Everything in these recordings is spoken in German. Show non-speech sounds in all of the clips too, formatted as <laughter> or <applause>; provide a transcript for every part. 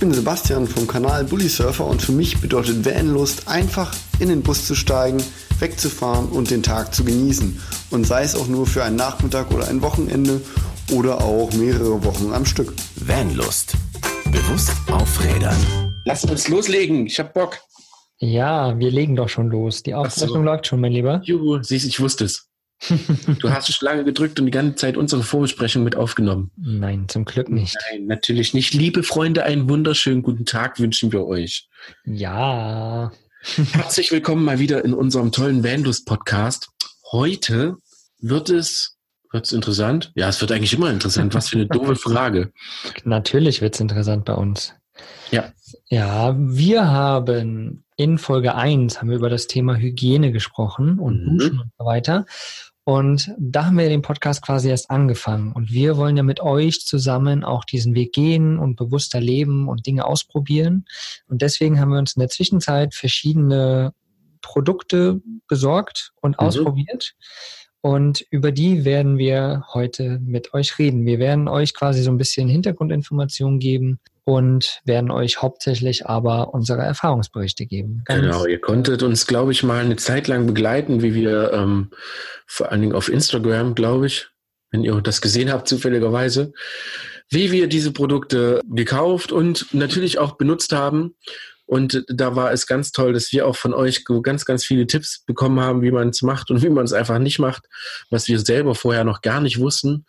bin Sebastian vom Kanal Bully Surfer und für mich bedeutet Vanlust einfach in den Bus zu steigen, wegzufahren und den Tag zu genießen. Und sei es auch nur für einen Nachmittag oder ein Wochenende oder auch mehrere Wochen am Stück. Vanlust. Bewusst aufrädern. Lass uns loslegen. Ich hab Bock. Ja, wir legen doch schon los. Die Aufzeichnung so. läuft schon, mein Lieber. Juhu, siehst ich wusste es. Du hast lange gedrückt und die ganze Zeit unsere Vorbesprechung mit aufgenommen. Nein, zum Glück nicht. Nein, natürlich nicht. Liebe Freunde, einen wunderschönen guten Tag wünschen wir euch. Ja. <laughs> Herzlich willkommen mal wieder in unserem tollen Vanlust-Podcast. Heute wird es wird es interessant? Ja, es wird eigentlich immer interessant. Was für eine doofe <laughs> Frage. Natürlich wird es interessant bei uns. Ja. Ja, wir haben in Folge 1 haben wir über das Thema Hygiene gesprochen und mhm. Duschen und so weiter. Und da haben wir den Podcast quasi erst angefangen. Und wir wollen ja mit euch zusammen auch diesen Weg gehen und bewusster leben und Dinge ausprobieren. Und deswegen haben wir uns in der Zwischenzeit verschiedene Produkte besorgt und mhm. ausprobiert. Und über die werden wir heute mit euch reden. Wir werden euch quasi so ein bisschen Hintergrundinformationen geben, und werden euch hauptsächlich aber unsere Erfahrungsberichte geben. Ganz genau, ihr konntet uns, glaube ich, mal eine Zeit lang begleiten, wie wir ähm, vor allen Dingen auf Instagram, glaube ich, wenn ihr das gesehen habt, zufälligerweise, wie wir diese Produkte gekauft und natürlich auch benutzt haben. Und da war es ganz toll, dass wir auch von euch ganz, ganz viele Tipps bekommen haben, wie man es macht und wie man es einfach nicht macht, was wir selber vorher noch gar nicht wussten.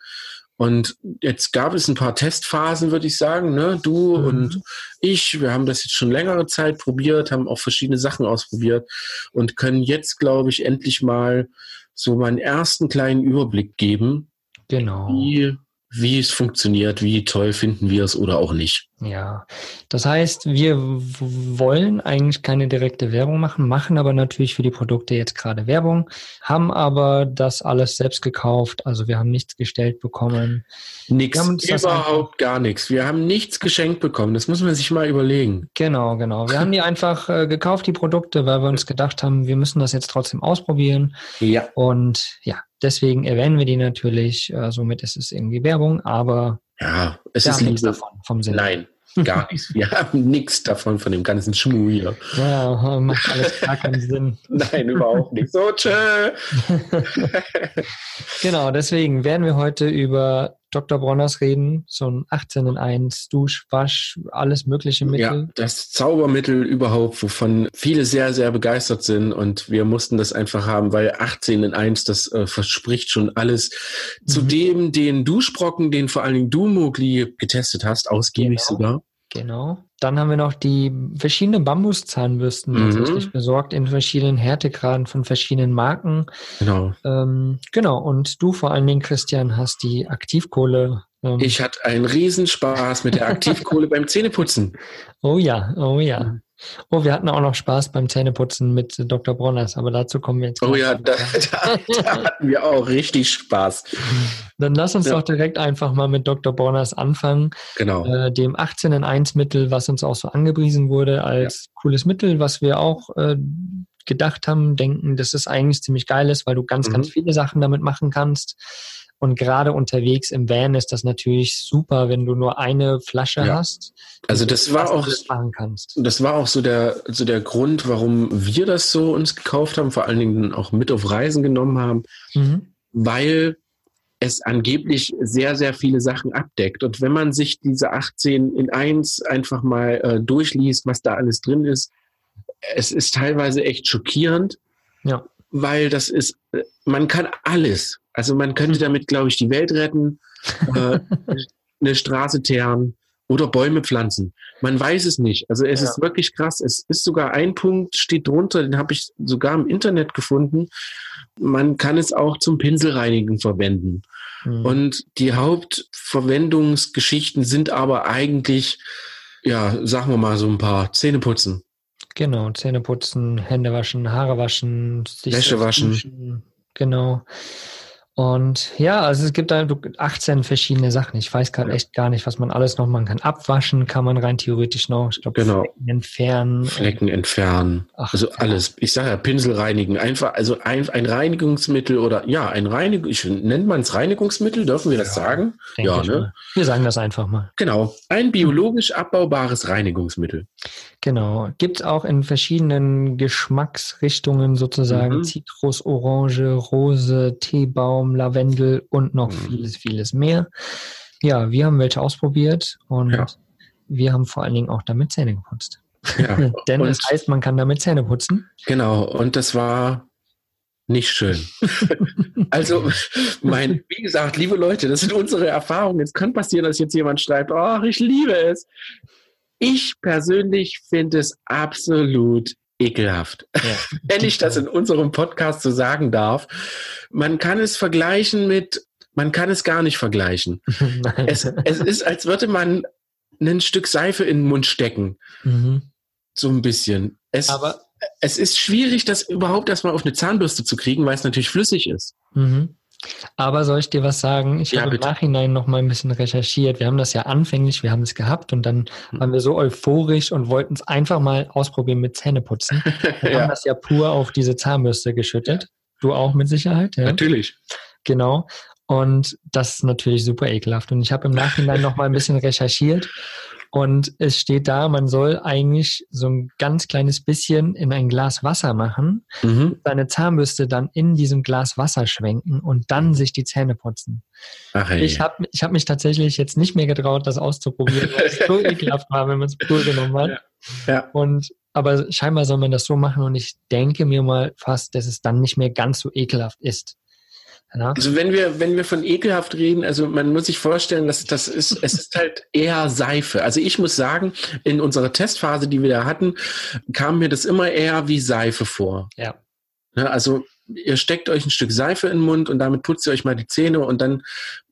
Und jetzt gab es ein paar Testphasen, würde ich sagen. Ne? Du mhm. und ich, wir haben das jetzt schon längere Zeit probiert, haben auch verschiedene Sachen ausprobiert und können jetzt, glaube ich, endlich mal so meinen ersten kleinen Überblick geben, genau. wie wie es funktioniert, wie toll finden wir es oder auch nicht. Ja, das heißt, wir wollen eigentlich keine direkte Werbung machen, machen aber natürlich für die Produkte jetzt gerade Werbung, haben aber das alles selbst gekauft, also wir haben nichts gestellt bekommen. Nix, überhaupt gar nichts. Wir haben nichts geschenkt bekommen, das muss man sich mal überlegen. Genau, genau. Wir haben die einfach äh, gekauft, die Produkte, weil wir uns gedacht haben, wir müssen das jetzt trotzdem ausprobieren. Ja. Und ja, Deswegen erwähnen wir die natürlich. Äh, somit ist es irgendwie Werbung, aber ja, es ist nichts davon vom Sinn. Nein, gar <laughs> nichts. Wir haben nichts davon von dem ganzen Schmuh hier. Ja, macht alles gar keinen Sinn. <laughs> Nein, überhaupt nicht. So, tschö. <laughs> genau, deswegen werden wir heute über Dr. Bronners reden, so ein 18 in 1, Dusch, Wasch, alles mögliche Mittel. Ja, das Zaubermittel überhaupt, wovon viele sehr, sehr begeistert sind und wir mussten das einfach haben, weil 18 in 1, das äh, verspricht schon alles. Mhm. Zudem den Duschbrocken, den vor allen Dingen du, Mogli, getestet hast, ausgiebig genau. sogar. Genau. Dann haben wir noch die verschiedenen Bambuszahnbürsten mhm. tatsächlich besorgt in verschiedenen Härtegraden von verschiedenen Marken. Genau. Ähm, genau. Und du vor allen Dingen, Christian, hast die Aktivkohle. Ähm, ich hatte einen Riesenspaß mit der Aktivkohle <laughs> beim Zähneputzen. Oh ja, oh ja. Oh, wir hatten auch noch Spaß beim Zähneputzen mit Dr. Bronners, aber dazu kommen wir jetzt. Oh ja, da, <laughs> da, da, hatten wir auch richtig Spaß. <laughs> Dann lass uns ja. doch direkt einfach mal mit Dr. Bronners anfangen. Genau. Äh, dem 18 in 1 Mittel, was uns auch so angepriesen wurde als ja. cooles Mittel, was wir auch äh, gedacht haben, denken, dass es eigentlich ziemlich geil ist, weil du ganz, mhm. ganz viele Sachen damit machen kannst. Und gerade unterwegs im Van ist das natürlich super, wenn du nur eine Flasche ja. hast. Also das war auch, das war auch so der, so der Grund, warum wir das so uns gekauft haben, vor allen Dingen auch mit auf Reisen genommen haben, mhm. weil es angeblich sehr, sehr viele Sachen abdeckt. Und wenn man sich diese 18 in 1 einfach mal äh, durchliest, was da alles drin ist, es ist teilweise echt schockierend. Ja. Weil das ist, äh, man kann alles also man könnte mhm. damit, glaube ich, die Welt retten, <laughs> äh, eine Straße teeren oder Bäume pflanzen. Man weiß es nicht. Also es ja. ist wirklich krass. Es ist sogar ein Punkt, steht drunter, den habe ich sogar im Internet gefunden. Man kann es auch zum Pinselreinigen verwenden. Mhm. Und die Hauptverwendungsgeschichten sind aber eigentlich, ja, sagen wir mal so ein paar Zähneputzen. Genau, Zähneputzen, Hände waschen, Haare waschen, Wäsche waschen. Genau. Und ja, also es gibt da 18 verschiedene Sachen. Ich weiß gerade Ja. echt gar nicht, was man alles noch machen kann. Abwaschen kann man rein theoretisch noch. Ich glaube, Genau. Flecken entfernen. Flecken entfernen. Ach, also ja. alles. Ich sage ja, Pinsel reinigen. Einfach, also ein, ein Reinigungsmittel oder ja, ein Reinigung, ich nennt man es Reinigungsmittel, dürfen wir das sagen? denke ja, ne? Wir sagen das einfach mal. Genau. Ein biologisch abbaubares Reinigungsmittel. Genau. Gibt auch in verschiedenen Geschmacksrichtungen sozusagen Mhm. Zitrus, Orange, Rose, Teebaum, Lavendel und noch Mhm. vieles, vieles mehr. Ja, wir haben welche ausprobiert und Ja. wir haben vor allen Dingen auch damit Zähne geputzt. Ja. <laughs> Denn Und- es heißt, man kann damit Zähne putzen. Genau, und das war nicht schön. <laughs> also, mein, wie gesagt, liebe Leute, das sind unsere Erfahrungen. Es kann passieren, dass jetzt jemand schreibt, ach, ich liebe es. Ich persönlich finde es absolut ekelhaft. Ja. <laughs> Wenn ich das in unserem Podcast so sagen darf. Man kann es vergleichen mit, man kann es gar nicht vergleichen. <laughs> Es, es ist, als würde man ein Stück Seife in den Mund stecken. mhm. So ein bisschen. Es, Aber es ist schwierig, das überhaupt erstmal auf eine Zahnbürste zu kriegen, weil es natürlich flüssig ist. Mhm. Aber soll ich dir was sagen? Ich Ja, habe im bitte. Nachhinein noch mal ein bisschen recherchiert. Wir haben das ja anfänglich, wir haben es gehabt und dann Hm. waren wir so euphorisch und wollten es einfach mal ausprobieren mit Zähneputzen. <laughs> Wir haben ja, das ja pur auf diese Zahnbürste geschüttet. Du auch mit Sicherheit, ja? natürlich. Genau. Und das ist natürlich super ekelhaft. Und ich habe im Nachhinein noch mal ein bisschen recherchiert und es steht da, man soll eigentlich so ein ganz kleines bisschen in ein Glas Wasser machen Mhm. seine Zahnbürste dann in diesem Glas Wasser schwenken und dann sich die Zähne putzen. Ach hey. Ich habe ich hab mich tatsächlich jetzt nicht mehr getraut, das auszuprobieren, weil es so <laughs> ekelhaft war, wenn man es pur genommen hat. Ja. Ja. Und aber scheinbar soll man das so machen und ich denke mir mal fast, dass es dann nicht mehr ganz so ekelhaft ist. Ja? Also wenn wir, wenn wir von ekelhaft reden, also man muss sich vorstellen, dass das ist, es ist halt eher Seife. Also ich muss sagen, in unserer Testphase, die wir da hatten, kam mir das immer eher wie Seife vor. Ja. Ne, also ihr steckt euch ein Stück Seife in den Mund und damit putzt ihr euch mal die Zähne und dann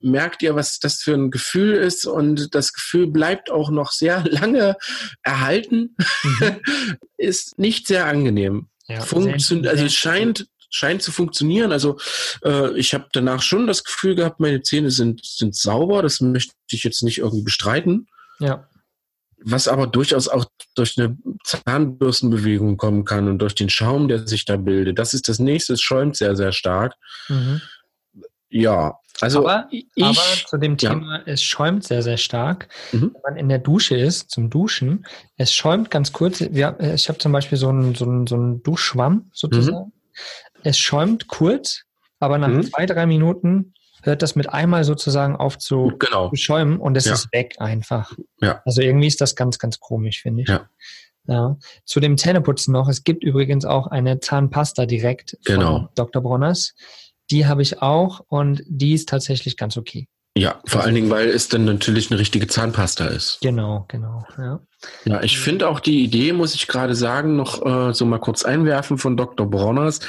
merkt ihr, was das für ein Gefühl ist und das Gefühl bleibt auch noch sehr <laughs> lange erhalten. Mhm. <laughs> ist nicht sehr angenehm. ja Funktion sehr- also es scheint scheint zu funktionieren. Also äh, ich habe danach schon das Gefühl gehabt, meine Zähne sind sind sauber. Das möchte ich jetzt nicht irgendwie bestreiten. Ja. Was aber durchaus auch durch eine Zahnbürstenbewegung kommen kann und durch den Schaum, der sich da bildet. Das ist das nächste. Es schäumt sehr sehr stark. Mhm. Ja, also Aber- ich Aber zu dem ja. Thema, es schäumt sehr, sehr stark. Mhm. Wenn man in der Dusche ist, zum Duschen, es schäumt ganz kurz. Wir, ich habe zum Beispiel so einen, so einen, so einen Duschschwamm sozusagen. Es schäumt kurz, aber nach Mhm. zwei, drei Minuten hört das mit einmal sozusagen auf zu, genau. schäumen und es Ja. ist weg einfach. Ja. Also irgendwie ist das ganz, ganz komisch, finde ich. Ja. Ja. Zu dem Zähneputzen noch. Es gibt übrigens auch eine Zahnpasta direkt Genau. von Dr. Bronners. Die habe ich auch und die ist tatsächlich ganz okay. Ja, vor allen Dingen, weil es dann natürlich eine richtige Zahnpasta ist. Genau, genau. Ja. Ja, ich finde auch die Idee, muss ich gerade sagen, noch äh, so mal kurz einwerfen von Dr. Bronners,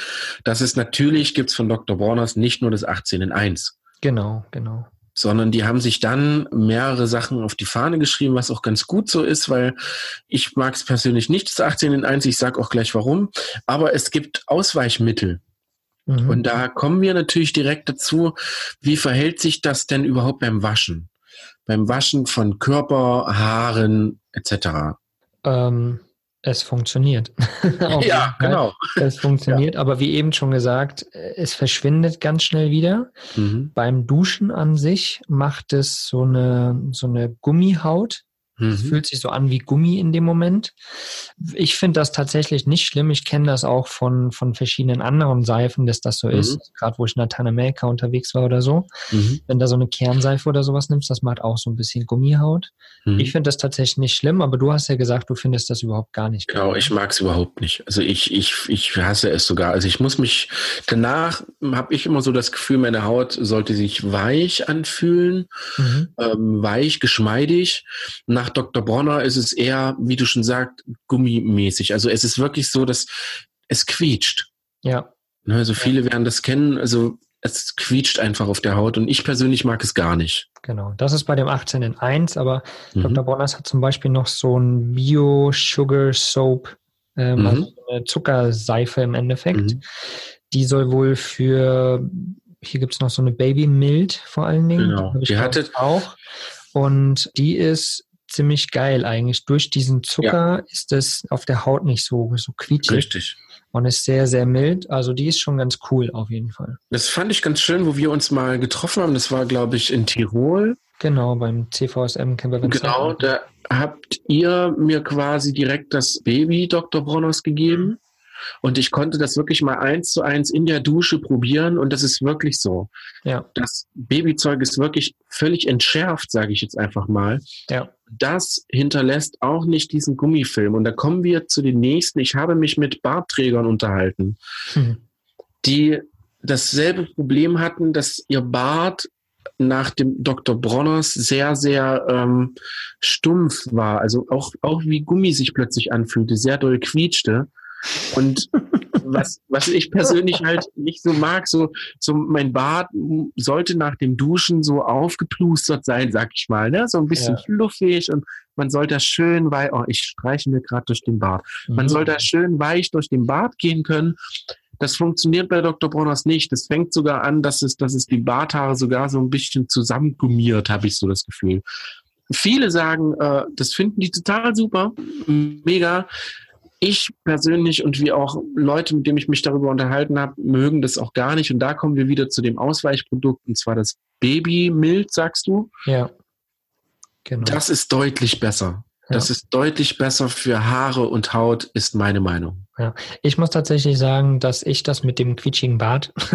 dass es natürlich gibt's von Dr. Bronners nicht nur das 18 in 1, Genau, genau. sondern die haben sich dann mehrere Sachen auf die Fahne geschrieben, was auch ganz gut so ist, weil ich mag es persönlich nicht, das 18 in 1, ich sage auch gleich warum, aber es gibt Ausweichmittel. Mhm. Und da kommen wir natürlich direkt dazu, wie verhält sich das denn überhaupt beim Waschen? Beim Waschen von Körper, Haaren etc. ähm, es funktioniert. <laughs> Fall. genau. Es funktioniert, aber wie eben schon gesagt, es verschwindet ganz schnell wieder. Mhm. Beim Duschen an sich macht es so eine, so eine Gummihaut. Es Mhm. fühlt sich so an wie Gummi in dem Moment. Ich finde das tatsächlich nicht schlimm. Ich kenne das auch von, von verschiedenen anderen Seifen, dass das so Mhm. ist. Gerade wo ich in Lateinamerika unterwegs war oder so. Mhm. Wenn da so eine Kernseife oder sowas nimmst, das macht auch so ein bisschen Gummihaut. Mhm. Ich finde das tatsächlich nicht schlimm, aber du hast ja gesagt, du findest das überhaupt gar nicht. Genau, ich mag es überhaupt nicht. Also ich, ich, ich hasse es sogar. Also ich muss mich, danach habe ich immer so das Gefühl, meine Haut sollte sich weich anfühlen, Mhm. ähm, weich, geschmeidig. Nach Dr. Bronner ist es eher, wie du schon sagst, gummimäßig. Also es ist wirklich so, dass es quietscht. Ja, Ne, Also viele werden das kennen. Also es quietscht einfach auf der Haut und ich persönlich mag es gar nicht. genau. Das ist bei dem 18 in 1, aber Mhm. Dr. Bonners hat zum Beispiel noch so ein Bio-Sugar Soap, ähm, Mhm. also eine Zuckerseife im Endeffekt. Mhm. Die soll wohl für hier gibt es noch so eine Baby Mild vor allen Dingen. Genau. Die, die hatte auch. Und die ist ziemlich geil eigentlich. Durch diesen Zucker ja. ist es auf der Haut nicht so, so quietschig. Richtig. Und ist sehr, sehr mild. Also die ist schon ganz cool auf jeden Fall. Das fand ich ganz schön, wo wir uns mal getroffen haben. Das war, glaube ich, in Tirol. Genau, beim CVSM Camper Genau, da habt ihr mir quasi direkt das Baby Dr. Bronnos gegeben. Und ich konnte das wirklich mal eins zu eins in der Dusche probieren und das ist wirklich so. Ja. Das Babyzeug ist wirklich völlig entschärft, sage ich jetzt einfach mal. Ja. Das hinterlässt auch nicht diesen Gummifilm. Und da kommen wir zu den nächsten. Ich habe mich mit Bartträgern unterhalten, hm. die dasselbe Problem hatten, dass ihr Bart nach dem Dr. Bronners sehr, sehr ähm, stumpf war. Also auch, auch wie Gummi sich plötzlich anfühlte, sehr doll quietschte. Und was, was ich persönlich halt nicht so mag, so, so mein Bart sollte nach dem Duschen so aufgeplustert sein, sag ich mal, ne? So ein bisschen ja. fluffig und man soll da schön weich, oh, ich streiche mir gerade durch den Bart. Mhm. Man soll da schön weich durch den Bart gehen können. Das funktioniert bei Dr. Bronners nicht. Das fängt sogar an, dass es, dass es die Barthaare sogar so ein bisschen zusammengummiert, habe ich so das Gefühl. Viele sagen, äh, das finden die total super, mega ich persönlich und wie auch Leute, mit denen ich mich darüber unterhalten habe, mögen das auch gar nicht. Und da kommen wir wieder zu dem Ausweichprodukt, und zwar das Baby-Mild, sagst du? Ja. Genau. Das ist deutlich besser. Ja. Das ist deutlich besser für Haare und Haut, ist meine Meinung. Ja, ich muss tatsächlich sagen, dass ich das mit dem quietschigen Bart <laughs>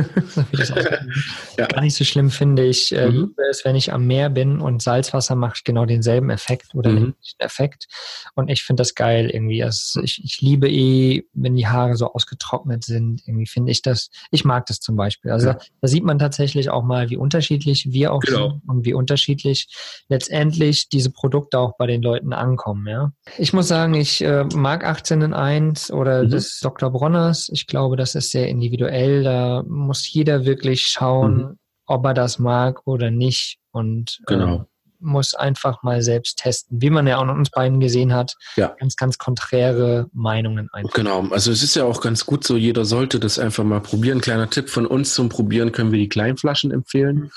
ja. gar nicht so schlimm finde. Ich äh, mhm. liebe es, wenn ich am Meer bin und Salzwasser macht genau denselben Effekt oder mhm. den Effekt. Und ich finde das geil irgendwie. Also ich, ich liebe eh, wenn die Haare so ausgetrocknet sind. Irgendwie finde ich das, ich mag das zum Beispiel. Also ja. da sieht man tatsächlich auch mal, wie unterschiedlich wir auch genau. sind und wie unterschiedlich letztendlich diese Produkte auch bei den Leuten ankommen. Ja, Ich muss sagen, ich äh, mag 18 in 1 oder mhm. Des Dr. Bronners. Ich glaube, das ist sehr individuell. Da muss jeder wirklich schauen, mhm. ob er das mag oder nicht. Und genau. äh, muss einfach mal selbst testen, wie man ja auch an uns beiden gesehen hat. Ja. Ganz, ganz konträre Meinungen einfach. Genau, also es ist ja auch ganz gut so, jeder sollte das einfach mal probieren. Kleiner Tipp von uns zum Probieren können wir die Kleinflaschen empfehlen. Mhm.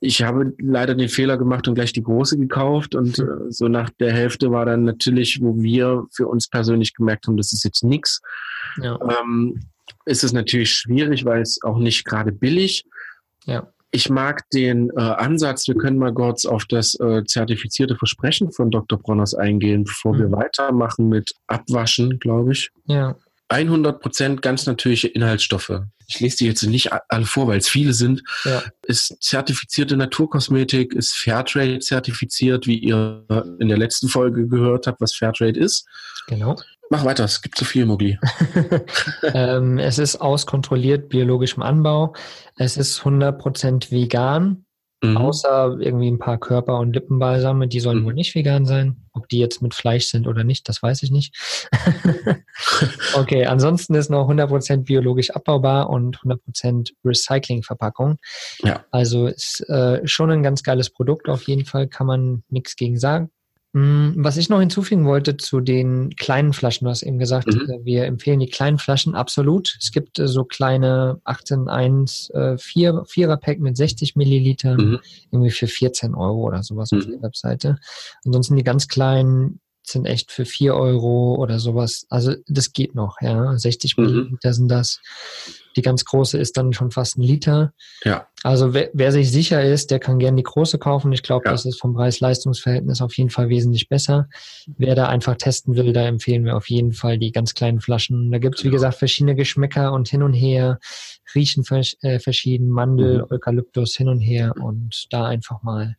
Ich habe leider den Fehler gemacht und gleich die große gekauft und mhm. so nach der Hälfte war dann natürlich, wo wir für uns persönlich gemerkt haben, das ist jetzt nichts. Ja. Ähm, ist es natürlich schwierig, weil es auch nicht gerade billig. Ja. Ich mag den äh, Ansatz, wir können mal kurz auf das äh, zertifizierte Versprechen von Dr. Bronners eingehen, bevor mhm. wir weitermachen mit Abwaschen, glaube ich. Ja. 100 Prozent ganz natürliche Inhaltsstoffe. Ich lese die jetzt nicht alle vor, weil es viele sind. Ja. Ist zertifizierte Naturkosmetik, ist Fairtrade zertifiziert, wie ihr in der letzten Folge gehört habt, was Fairtrade ist. Genau. Mach weiter, es gibt zu viel, Mogli. <laughs> ähm, es ist auskontrolliert biologischem Anbau. Es ist 100% vegan. Mhm. Außer irgendwie ein paar Körper- und Lippenbalsame, die sollen mhm. wohl nicht vegan sein. Ob die jetzt mit Fleisch sind oder nicht, das weiß ich nicht. <laughs> okay, ansonsten ist noch 100% biologisch abbaubar und 100% Recyclingverpackung. Ja. Also ist äh, schon ein ganz geiles Produkt auf jeden Fall, kann man nichts gegen sagen. Mm, was ich noch hinzufügen wollte zu den kleinen Flaschen, du hast eben gesagt, mhm. Äh, wir empfehlen die kleinen Flaschen absolut. Es gibt äh, so kleine 18.1 äh, 4, 4er Pack mit 60 Millilitern, mhm. irgendwie für 14 Euro oder sowas mhm. auf der Webseite. Ansonsten die ganz kleinen sind echt für 4 Euro oder sowas. Also das geht noch, ja. 60 mhm. Milliliter sind das. Die ganz große ist dann schon fast ein Liter. Ja. Also wer, wer sich sicher ist, der kann gerne die große kaufen. Ich glaube, ja. das ist vom Preis-Leistungs-Verhältnis auf jeden Fall wesentlich besser. Wer da einfach testen will, da empfehlen wir auf jeden Fall die ganz kleinen Flaschen. Da gibt's wie gesagt, verschiedene Geschmäcker und hin und her, riechen vers äh, verschieden, Mandel, mhm. Eukalyptus hin und her und da einfach mal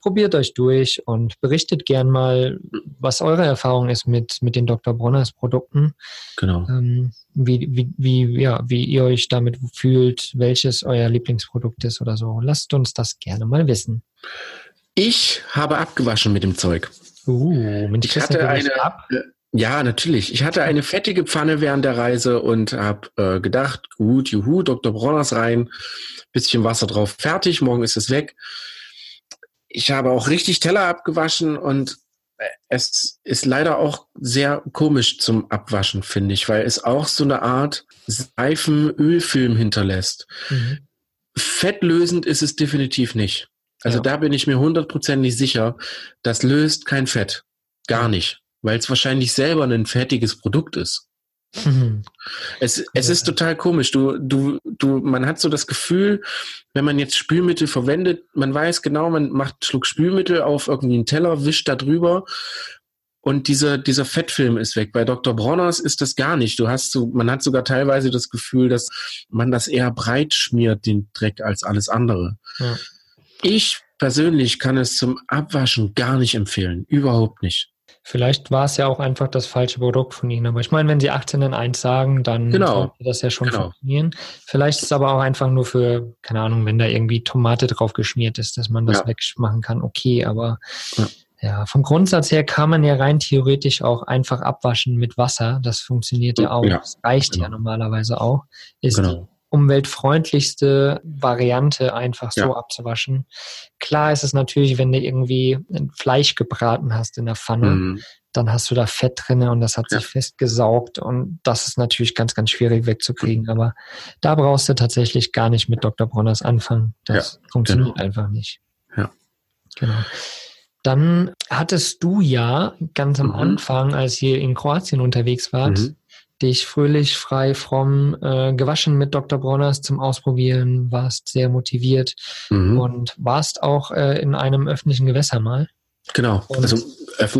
probiert euch durch und berichtet gern mal, was eure Erfahrung ist mit, mit den Dr. Bronners Produkten. Genau. Ähm, wie, wie, wie, ja, wie ihr euch damit fühlt, welches euer Lieblingsprodukt ist oder so. Lasst uns das gerne mal wissen. Ich habe abgewaschen mit dem Zeug. Uh, ich hatte eine, ab? Äh, ja, natürlich. Ich hatte eine fettige Pfanne während der Reise und habe äh, gedacht, gut, juhu, Dr. Bronners rein, bisschen Wasser drauf, fertig, morgen ist es weg. Ich habe auch richtig Teller abgewaschen und es ist leider auch sehr komisch zum Abwaschen, finde ich, weil es auch so eine Art Seifenölfilm hinterlässt. Mhm. fettlösend ist es definitiv nicht. Also Ja. da bin ich mir hundertprozentig sicher, das löst kein Fett. Gar nicht. Weil es wahrscheinlich selber ein fettiges Produkt ist. Es, es Ja. ist total komisch. Du, du, du, man hat so das Gefühl, wenn man jetzt Spülmittel verwendet, man weiß genau, man macht einen Schluck Spülmittel auf irgendwie einen Teller, wischt da drüber und dieser, dieser Fettfilm ist weg. Bei Dr. Bronners ist das gar nicht. Du hast so, man hat sogar teilweise das Gefühl, dass man das eher breit schmiert, den Dreck, als alles andere. Ja. Ich persönlich kann es zum Abwaschen gar nicht empfehlen. Überhaupt nicht. Vielleicht war es ja auch einfach das falsche Produkt von Ihnen. Aber ich meine, wenn Sie 18 in 1 sagen, dann Genau. sollte das ja schon Genau. funktionieren. Vielleicht ist es aber auch einfach nur für, keine Ahnung, wenn da irgendwie Tomate drauf geschmiert ist, dass man das Ja. wegmachen kann. Okay, aber Ja. ja. vom Grundsatz her kann man ja rein theoretisch auch einfach abwaschen mit Wasser. Das funktioniert ja auch. Ja, das reicht ja genau. normalerweise auch. Ist Genau. Umweltfreundlichste Variante, einfach so Ja. abzuwaschen. Klar ist es natürlich, wenn du irgendwie ein Fleisch gebraten hast in der Pfanne, Mhm. dann hast du da Fett drinne und das hat Ja. sich festgesaugt und das ist natürlich ganz, ganz schwierig wegzukriegen. Aber da brauchst du tatsächlich gar nicht mit Dr. Bronners anfangen. Das funktioniert genau. einfach nicht. Ja. Genau. Dann hattest du ja ganz am Mhm. Anfang, als ihr in Kroatien unterwegs wart, Mhm. Dich fröhlich, frei, fromm äh, gewaschen mit Dr. Bronners zum Ausprobieren, warst sehr motiviert Mhm. und warst auch äh, in einem öffentlichen Gewässer mal. Genau. Und- Also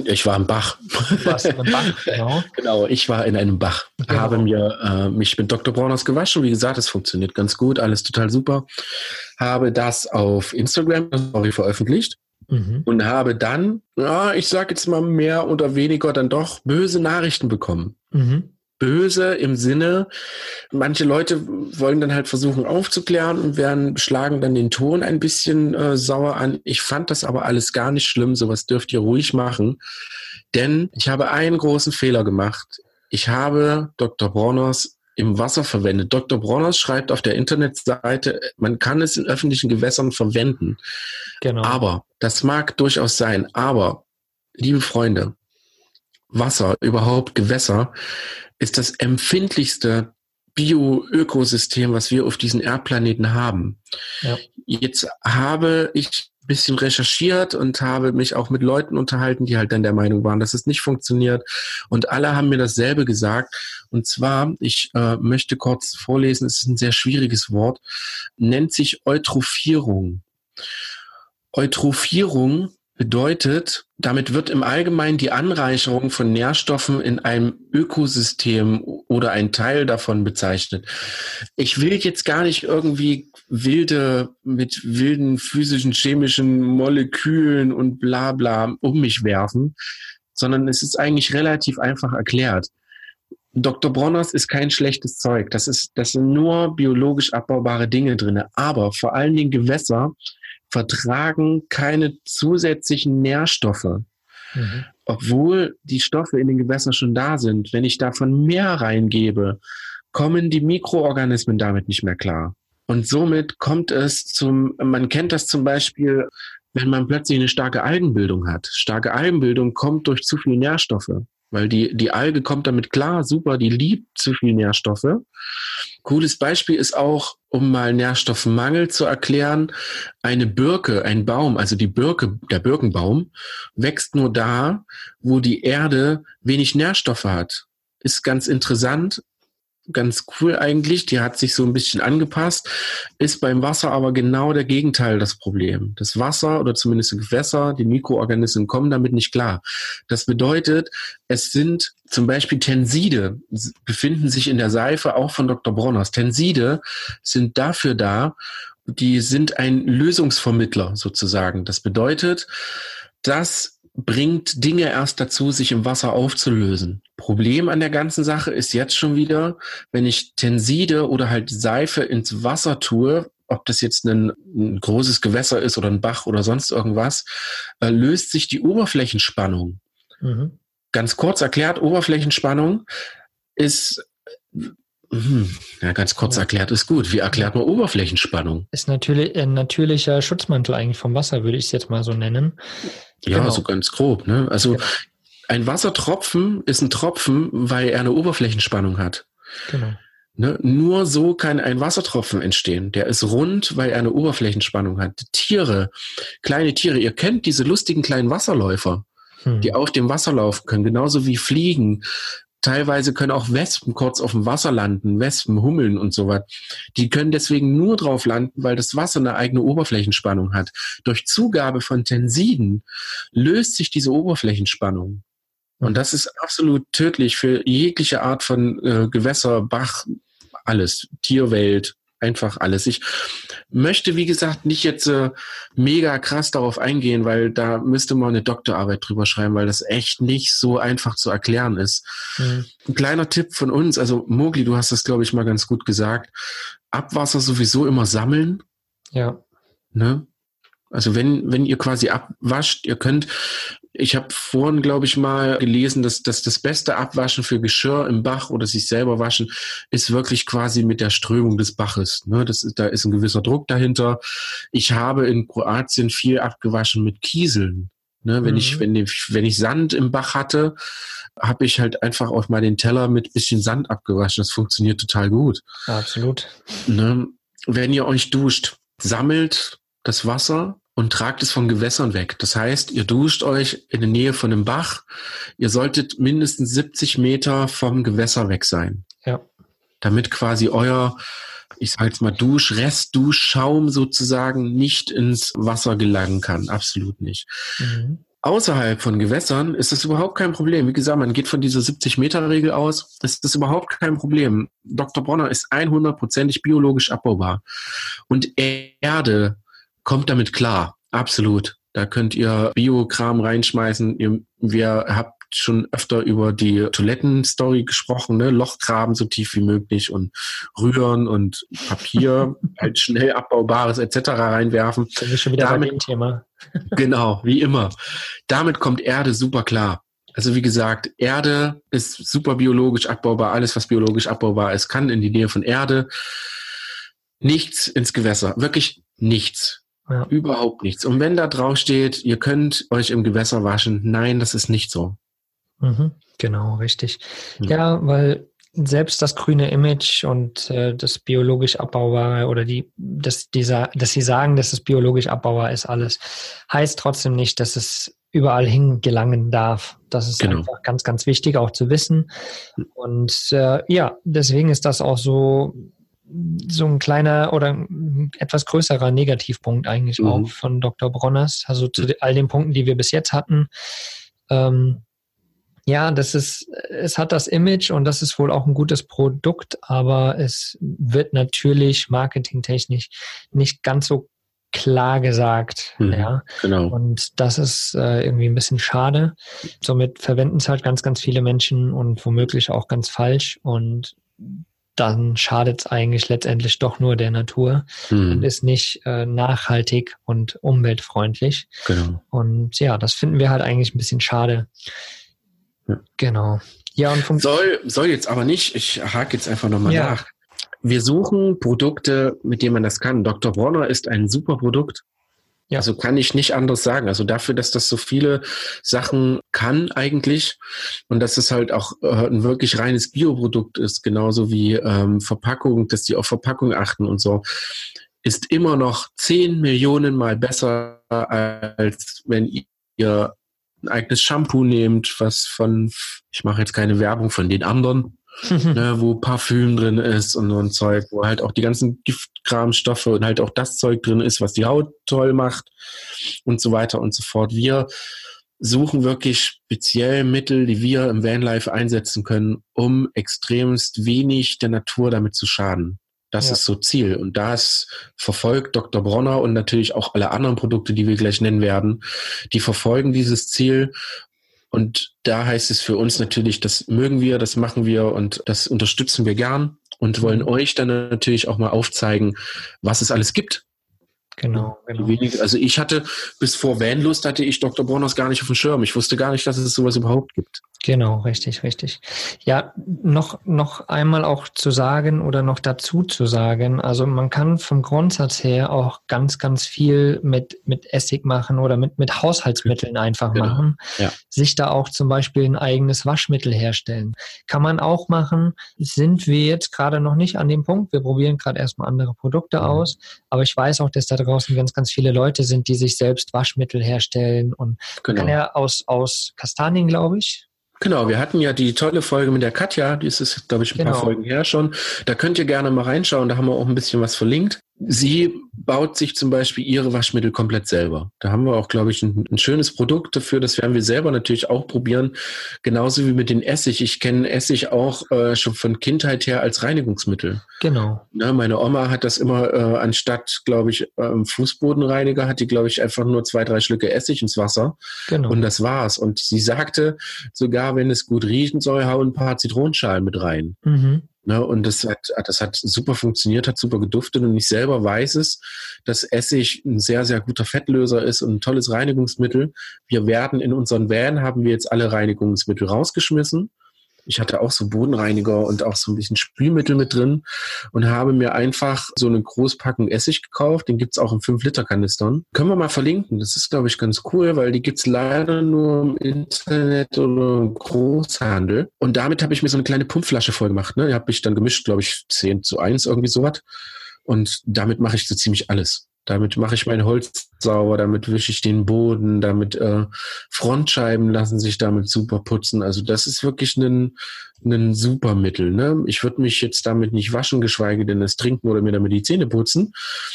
ich war im Bach. Warst in einem Bach, <laughs> genau. Genau, ich war in einem Bach, Genau. habe mir äh, mich mit Dr. Brauners gewaschen. Wie gesagt, es funktioniert ganz gut, alles total super. Habe das auf Instagram Story veröffentlicht Mhm. und habe dann, ja, ich sage jetzt mal mehr oder weniger dann doch böse Nachrichten bekommen. Mhm. Böse im Sinne, manche Leute wollen dann halt versuchen aufzuklären und werden, schlagen dann den Ton ein bisschen äh, sauer an. Ich fand das aber alles gar nicht schlimm, sowas dürft ihr ruhig machen. Denn ich habe einen großen Fehler gemacht. Ich habe Dr. Brauners im Wasser verwendet. Dr. Brauners schreibt auf der Internetseite, man kann es in öffentlichen Gewässern verwenden. Genau. Aber, das mag durchaus sein, aber, liebe Freunde, Wasser, überhaupt Gewässer, ist das empfindlichste Bio-Ökosystem, was wir auf diesem Erdplaneten haben. Ja. Jetzt habe ich ein bisschen recherchiert und habe mich auch mit Leuten unterhalten, die halt dann der Meinung waren, dass es nicht funktioniert. Und alle haben mir dasselbe gesagt. Und zwar, ich äh, möchte kurz vorlesen, es ist ein sehr schwieriges Wort, nennt sich Eutrophierung. Eutrophierung bedeutet, damit wird im Allgemeinen die Anreicherung von Nährstoffen in einem Ökosystem oder ein Teil davon bezeichnet. Ich will jetzt gar nicht irgendwie wilde, mit wilden physischen, chemischen Molekülen und bla bla um mich werfen, sondern es ist eigentlich relativ einfach erklärt. Dr. Bronners ist kein schlechtes Zeug. Das ist, das sind nur biologisch abbaubare Dinge drinne. Aber vor allen Dingen Gewässer vertragen keine zusätzlichen Nährstoffe, Mhm. obwohl die Stoffe in den Gewässern schon da sind. Wenn ich davon mehr reingebe, kommen die Mikroorganismen damit nicht mehr klar. Und somit kommt es zum, man kennt das zum Beispiel, wenn man plötzlich eine starke Algenbildung hat. Starke Algenbildung kommt durch zu viel Nährstoffe, weil die, die Alge kommt damit klar, super, die liebt zu viel Nährstoffe. Cooles Beispiel ist auch, um mal Nährstoffmangel zu erklären, eine Birke, ein Baum, also die Birke, der Birkenbaum, wächst nur da, wo die Erde wenig Nährstoffe hat. Ist ganz interessant, ganz cool eigentlich. Die hat sich so ein bisschen angepasst, ist beim Wasser aber genau der Gegenteil das Problem. Das Wasser oder zumindest die Gewässer, die Mikroorganismen kommen damit nicht klar. Das bedeutet, es sind zum Beispiel Tenside, befinden sich in der Seife auch von Dr. Bronners. Tenside sind dafür da, die sind ein Lösungsvermittler sozusagen. Das bedeutet, das bringt Dinge erst dazu, sich im Wasser aufzulösen. Problem an der ganzen Sache ist jetzt schon wieder, wenn ich Tenside oder halt Seife ins Wasser tue, ob das jetzt ein, ein großes Gewässer ist oder ein Bach oder sonst irgendwas, äh, löst sich die Oberflächenspannung. Mhm. Ganz kurz erklärt, Oberflächenspannung ist, hm, ja, ganz kurz Ja. erklärt ist gut. Wie erklärt man Oberflächenspannung? Ist natürlich ein natürlicher Schutzmantel eigentlich vom Wasser, würde ich es jetzt mal so nennen. Ja, Genau. so ganz grob. Ne? Also Genau. Ein Wassertropfen ist ein Tropfen, weil er eine Oberflächenspannung hat. Genau. Ne? Nur so kann ein Wassertropfen entstehen. Der ist rund, weil er eine Oberflächenspannung hat. Tiere, kleine Tiere, ihr kennt diese lustigen kleinen Wasserläufer, hm. die auf dem Wasser laufen können, genauso wie Fliegen. Teilweise können auch Wespen kurz auf dem Wasser landen, Wespen, Hummeln und so was. Die können deswegen nur drauf landen, weil das Wasser eine eigene Oberflächenspannung hat. Durch Zugabe von Tensiden löst sich diese Oberflächenspannung. Und das ist absolut tödlich für jegliche Art von äh, Gewässer, Bach, alles, Tierwelt, einfach alles. Ich möchte, wie gesagt, nicht jetzt äh, mega krass darauf eingehen, weil da müsste man eine Doktorarbeit drüber schreiben, weil das echt nicht so einfach zu erklären ist. Mhm. Ein kleiner Tipp von uns, also Mogli, du hast das, glaube ich, mal ganz gut gesagt. Abwasser sowieso immer sammeln. Ja. Ne? Also wenn, wenn ihr quasi abwascht, ihr könnt, ich habe vorhin, glaube ich, mal gelesen, dass, dass das beste Abwaschen für Geschirr im Bach oder sich selber waschen ist wirklich quasi mit der Strömung des Baches. Ne? Das da ist ein gewisser Druck dahinter. Ich habe in Kroatien viel abgewaschen mit Kieseln. Ne? Wenn, mhm. ich, wenn, ich, wenn ich Sand im Bach hatte, habe ich halt einfach auch mal den Teller mit bisschen Sand abgewaschen. Das funktioniert total gut. Absolut. Ne? Wenn ihr euch duscht, sammelt das Wasser und tragt es von Gewässern weg. Das heißt, ihr duscht euch in der Nähe von einem Bach. Ihr solltet mindestens 70 Meter vom Gewässer weg sein. Ja. Damit quasi euer, ich sage jetzt mal, Dusch, Restduschschaum sozusagen nicht ins Wasser gelangen kann. Absolut nicht. Mhm. Außerhalb von Gewässern ist das überhaupt kein Problem. Wie gesagt, man geht von dieser 70-Meter-Regel aus. Das ist überhaupt kein Problem. Dr. Bronner ist 100%ig biologisch abbaubar. Und Erde kommt damit klar. Absolut. Da könnt ihr Biokram reinschmeißen. Ihr, wir habt schon öfter über die Toilettenstory gesprochen, ne? Loch graben so tief wie möglich und rühren und Papier, <laughs> halt schnell abbaubares etc. reinwerfen. Das ist schon wieder Damit, bei dem Thema. <laughs> genau, wie immer. Damit kommt Erde super klar. Also wie gesagt, Erde ist super biologisch abbaubar. Alles, was biologisch abbaubar ist, kann in die Nähe von Erde. Nichts ins Gewässer. Wirklich nichts. Ja. Überhaupt nichts. Und wenn da drauf steht, ihr könnt euch im Gewässer waschen, nein, das ist nicht so. Mhm, genau, richtig. Ja. ja, weil selbst das grüne Image und äh, das biologisch abbaubare oder die, dass dieser, dass sie sagen, dass es biologisch abbaubar ist, alles, heißt trotzdem nicht, dass es überall hingelangen darf. Das ist genau. einfach ganz, ganz wichtig auch zu wissen. Und äh, ja, deswegen ist das auch so so ein kleiner oder etwas größerer Negativpunkt eigentlich mhm. auch von Dr. Bronners. Also zu all den Punkten, die wir bis jetzt hatten. Ähm, ja, das ist, es hat das Image und das ist wohl auch ein gutes Produkt, aber es wird natürlich marketingtechnisch nicht ganz so klar gesagt. Mhm, ja. Genau. Und das ist äh, irgendwie ein bisschen schade. Somit verwenden es halt ganz, ganz viele Menschen und womöglich auch ganz falsch. Und dann schadet es eigentlich letztendlich doch nur der Natur hm. und ist nicht äh, nachhaltig und umweltfreundlich. Genau. Und ja, das finden wir halt eigentlich ein bisschen schade. Ja. Genau. Ja, und soll, soll jetzt aber nicht, ich hake jetzt einfach nochmal ja. nach. Wir suchen Produkte, mit denen man das kann. Dr. Warner ist ein super Produkt. Ja. Also kann ich nicht anders sagen. Also dafür, dass das so viele Sachen kann eigentlich und dass es halt auch äh, ein wirklich reines Bioprodukt ist, genauso wie ähm, Verpackung, dass die auf Verpackung achten und so, ist immer noch zehn Millionen Mal besser, als wenn ihr ein eigenes Shampoo nehmt, was von, ich mache jetzt keine Werbung von den anderen, ne, wo Parfüm drin ist und so ein Zeug, wo halt auch die ganzen Giftkramstoffe und halt auch das Zeug drin ist, was die Haut toll macht und so weiter und so fort. Wir suchen wirklich speziell Mittel, die wir im Vanlife einsetzen können, um extremst wenig der Natur damit zu schaden. Das ja. ist so Ziel. Und das verfolgt Dr. Bronner und natürlich auch alle anderen Produkte, die wir gleich nennen werden, die verfolgen dieses Ziel und da heißt es für uns natürlich, das mögen wir, das machen wir und das unterstützen wir gern und wollen mhm. euch dann natürlich auch mal aufzeigen, was es alles gibt. Genau, genau. Also ich hatte bis vor Vanlust hatte ich Dr. Borners gar nicht auf dem Schirm. Ich wusste gar nicht, dass es sowas überhaupt gibt. Genau, richtig, richtig. Ja, noch, noch einmal auch zu sagen oder noch dazu zu sagen, also man kann vom Grundsatz her auch ganz, ganz viel mit, mit Essig machen oder mit, mit Haushaltsmitteln einfach genau. machen. Ja. Sich da auch zum Beispiel ein eigenes Waschmittel herstellen. Kann man auch machen. Sind wir jetzt gerade noch nicht an dem Punkt. Wir probieren gerade erstmal andere Produkte mhm. aus. Aber ich weiß auch, dass da draußen ganz, ganz viele Leute sind, die sich selbst Waschmittel herstellen und genau. kann ja aus, aus Kastanien, glaube ich, Genau, wir hatten ja die tolle Folge mit der Katja, die ist, glaube ich, ein genau. paar Folgen her schon. Da könnt ihr gerne mal reinschauen, da haben wir auch ein bisschen was verlinkt. Sie baut sich zum Beispiel ihre Waschmittel komplett selber. Da haben wir auch, glaube ich, ein, ein, schönes Produkt dafür. Das werden wir selber natürlich auch probieren. Genauso wie mit den Essig. Ich kenne Essig auch äh, schon von Kindheit her als Reinigungsmittel. Genau. Na, meine Oma hat das immer äh, anstatt, glaube ich, äh, Fußbodenreiniger, hat die, glaube ich, einfach nur zwei, drei Schlücke Essig ins Wasser. Genau. Und das war's. Und sie sagte, sogar wenn es gut riechen soll, hau ein paar Zitronenschalen mit rein. Mhm. Ne, und das hat, das hat super funktioniert, hat super geduftet und ich selber weiß es, dass Essig ein sehr, sehr guter Fettlöser ist und ein tolles Reinigungsmittel. Wir werden in unseren Van haben wir jetzt alle Reinigungsmittel rausgeschmissen ich hatte auch so Bodenreiniger und auch so ein bisschen Spülmittel mit drin und habe mir einfach so eine Großpackung Essig gekauft. Den gibt's auch in 5-Liter-Kanistern. Können wir mal verlinken. Das ist, glaube ich, ganz cool, weil die gibt's leider nur im Internet oder im Großhandel. Und damit habe ich mir so eine kleine Pumpflasche voll gemacht. Ne? Die habe ich dann gemischt, glaube ich, 10 zu 1, irgendwie sowas. Und damit mache ich so ziemlich alles. Damit mache ich mein Holz sauber, damit wische ich den Boden, damit äh, Frontscheiben lassen sich damit super putzen. Also das ist wirklich ein, ein super Mittel. Ne? Ich würde mich jetzt damit nicht waschen, geschweige denn es trinken oder mir damit die Zähne putzen.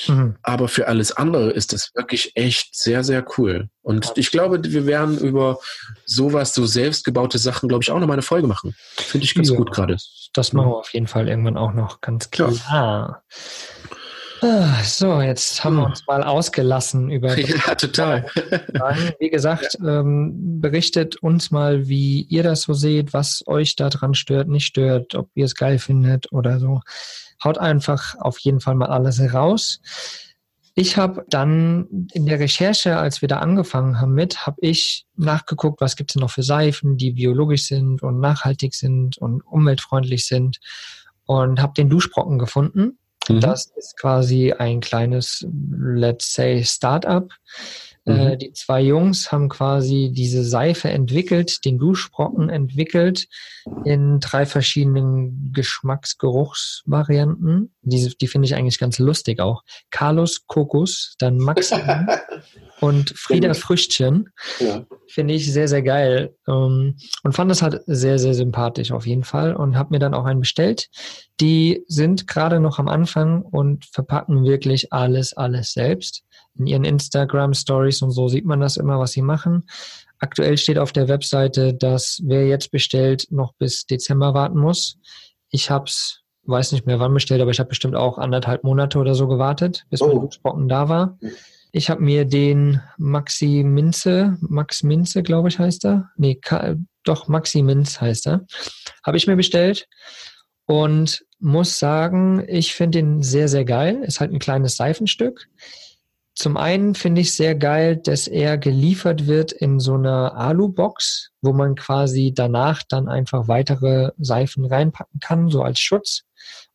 Mhm. Aber für alles andere ist das wirklich echt sehr, sehr cool. Und ich glaube, wir werden über sowas, so selbstgebaute Sachen, glaube ich, auch noch mal eine Folge machen. Finde ich ganz ja, gut gerade. Das machen wir auf jeden Fall irgendwann auch noch, ganz klar. Ja. Ah, so, jetzt haben wir hm. uns mal ausgelassen über. <laughs> Ja, total. Wie gesagt, <laughs> ähm, berichtet uns mal, wie ihr das so seht, was euch daran stört, nicht stört, ob ihr es geil findet oder so. Haut einfach auf jeden Fall mal alles raus. Ich habe dann in der Recherche, als wir da angefangen haben mit, habe ich nachgeguckt, was gibt es noch für Seifen, die biologisch sind und nachhaltig sind und umweltfreundlich sind und habe den Duschbrocken gefunden Mhm. Das ist quasi ein kleines, let's say, Startup. Äh, mhm. Äh, die zwei Jungs haben quasi diese Seife entwickelt, den Duschbrocken entwickelt in drei verschiedenen Geschmacksgeruchsvarianten. Die, die finde ich eigentlich ganz lustig auch. Carlos Kokos, dann Max <laughs> und Frieda Früchtchen. Ja. Finde ich sehr, sehr geil. Ähm, und fand das halt sehr, sehr sympathisch auf jeden Fall und habe mir dann auch einen bestellt. Die sind gerade noch am Anfang und verpacken wirklich alles, alles selbst. In ihren Instagram Stories und so sieht man das immer, was sie machen. Aktuell steht auf der Webseite, dass wer jetzt bestellt, noch bis Dezember warten muss. Ich habe es, weiß nicht mehr wann bestellt, aber ich habe bestimmt auch anderthalb Monate oder so gewartet, bis oh. mein Duschbrocken da war. Ich habe mir den Maxi Minze, Max Minze, glaube ich, heißt er. Nee, doch, Maxi Minz heißt er. Habe ich mir bestellt und muss sagen, ich finde ihn sehr, sehr geil. Ist halt ein kleines Seifenstück. Zum einen finde ich sehr geil, dass er geliefert wird in so einer Alu-Box, wo man quasi danach dann einfach weitere Seifen reinpacken kann, so als Schutz.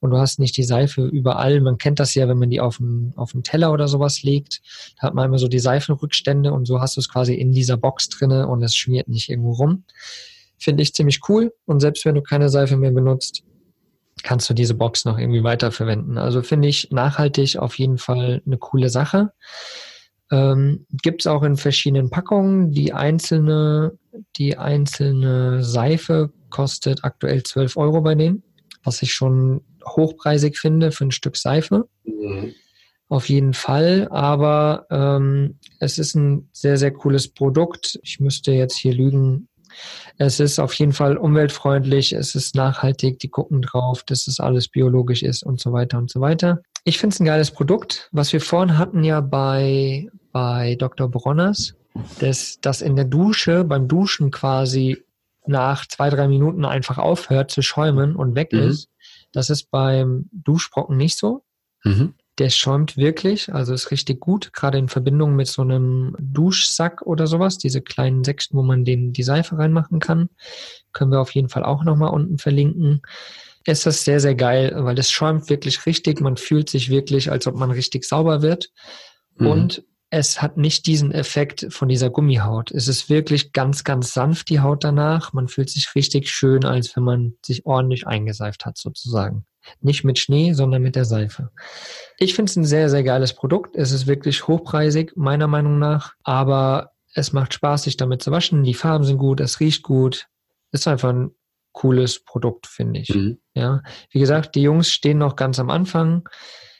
Und du hast nicht die Seife überall. Man kennt das ja, wenn man die auf einen, auf einen Teller oder sowas legt. Da hat man immer so die Seifenrückstände und so hast du es quasi in dieser Box drinne und es schmiert nicht irgendwo rum. Finde ich ziemlich cool. Und selbst wenn du keine Seife mehr benutzt, kannst du diese Box noch irgendwie weiterverwenden. Also finde ich nachhaltig auf jeden Fall eine coole Sache. Ähm, Gibt es auch in verschiedenen Packungen. Die einzelne, die einzelne Seife kostet aktuell 12 Euro bei denen, was ich schon hochpreisig finde für ein Stück Seife. Mhm. Auf jeden Fall, aber ähm, es ist ein sehr, sehr cooles Produkt. Ich müsste jetzt hier lügen, es ist auf jeden Fall umweltfreundlich, es ist nachhaltig, die gucken drauf, dass es alles biologisch ist und so weiter und so weiter. Ich finde es ein geiles Produkt. Was wir vorhin hatten ja bei, bei Dr. Bronners, dass das in der Dusche, beim Duschen quasi nach zwei, drei Minuten einfach aufhört zu schäumen und weg mhm. ist. Das ist beim Duschbrocken nicht so. Mhm. Der schäumt wirklich, also ist richtig gut, gerade in Verbindung mit so einem Duschsack oder sowas, diese kleinen Säckchen, wo man den, die Seife reinmachen kann. Können wir auf jeden Fall auch nochmal unten verlinken. Ist das sehr, sehr geil, weil es schäumt wirklich richtig. Man fühlt sich wirklich, als ob man richtig sauber wird. Mhm. Und es hat nicht diesen Effekt von dieser Gummihaut. Es ist wirklich ganz, ganz sanft, die Haut danach. Man fühlt sich richtig schön, als wenn man sich ordentlich eingeseift hat, sozusagen. Nicht mit Schnee, sondern mit der Seife. Ich finde es ein sehr, sehr geiles Produkt. Es ist wirklich hochpreisig, meiner Meinung nach. Aber es macht Spaß, sich damit zu waschen. Die Farben sind gut, es riecht gut. Ist einfach ein cooles Produkt, finde ich. Mhm. Ja. Wie gesagt, die Jungs stehen noch ganz am Anfang.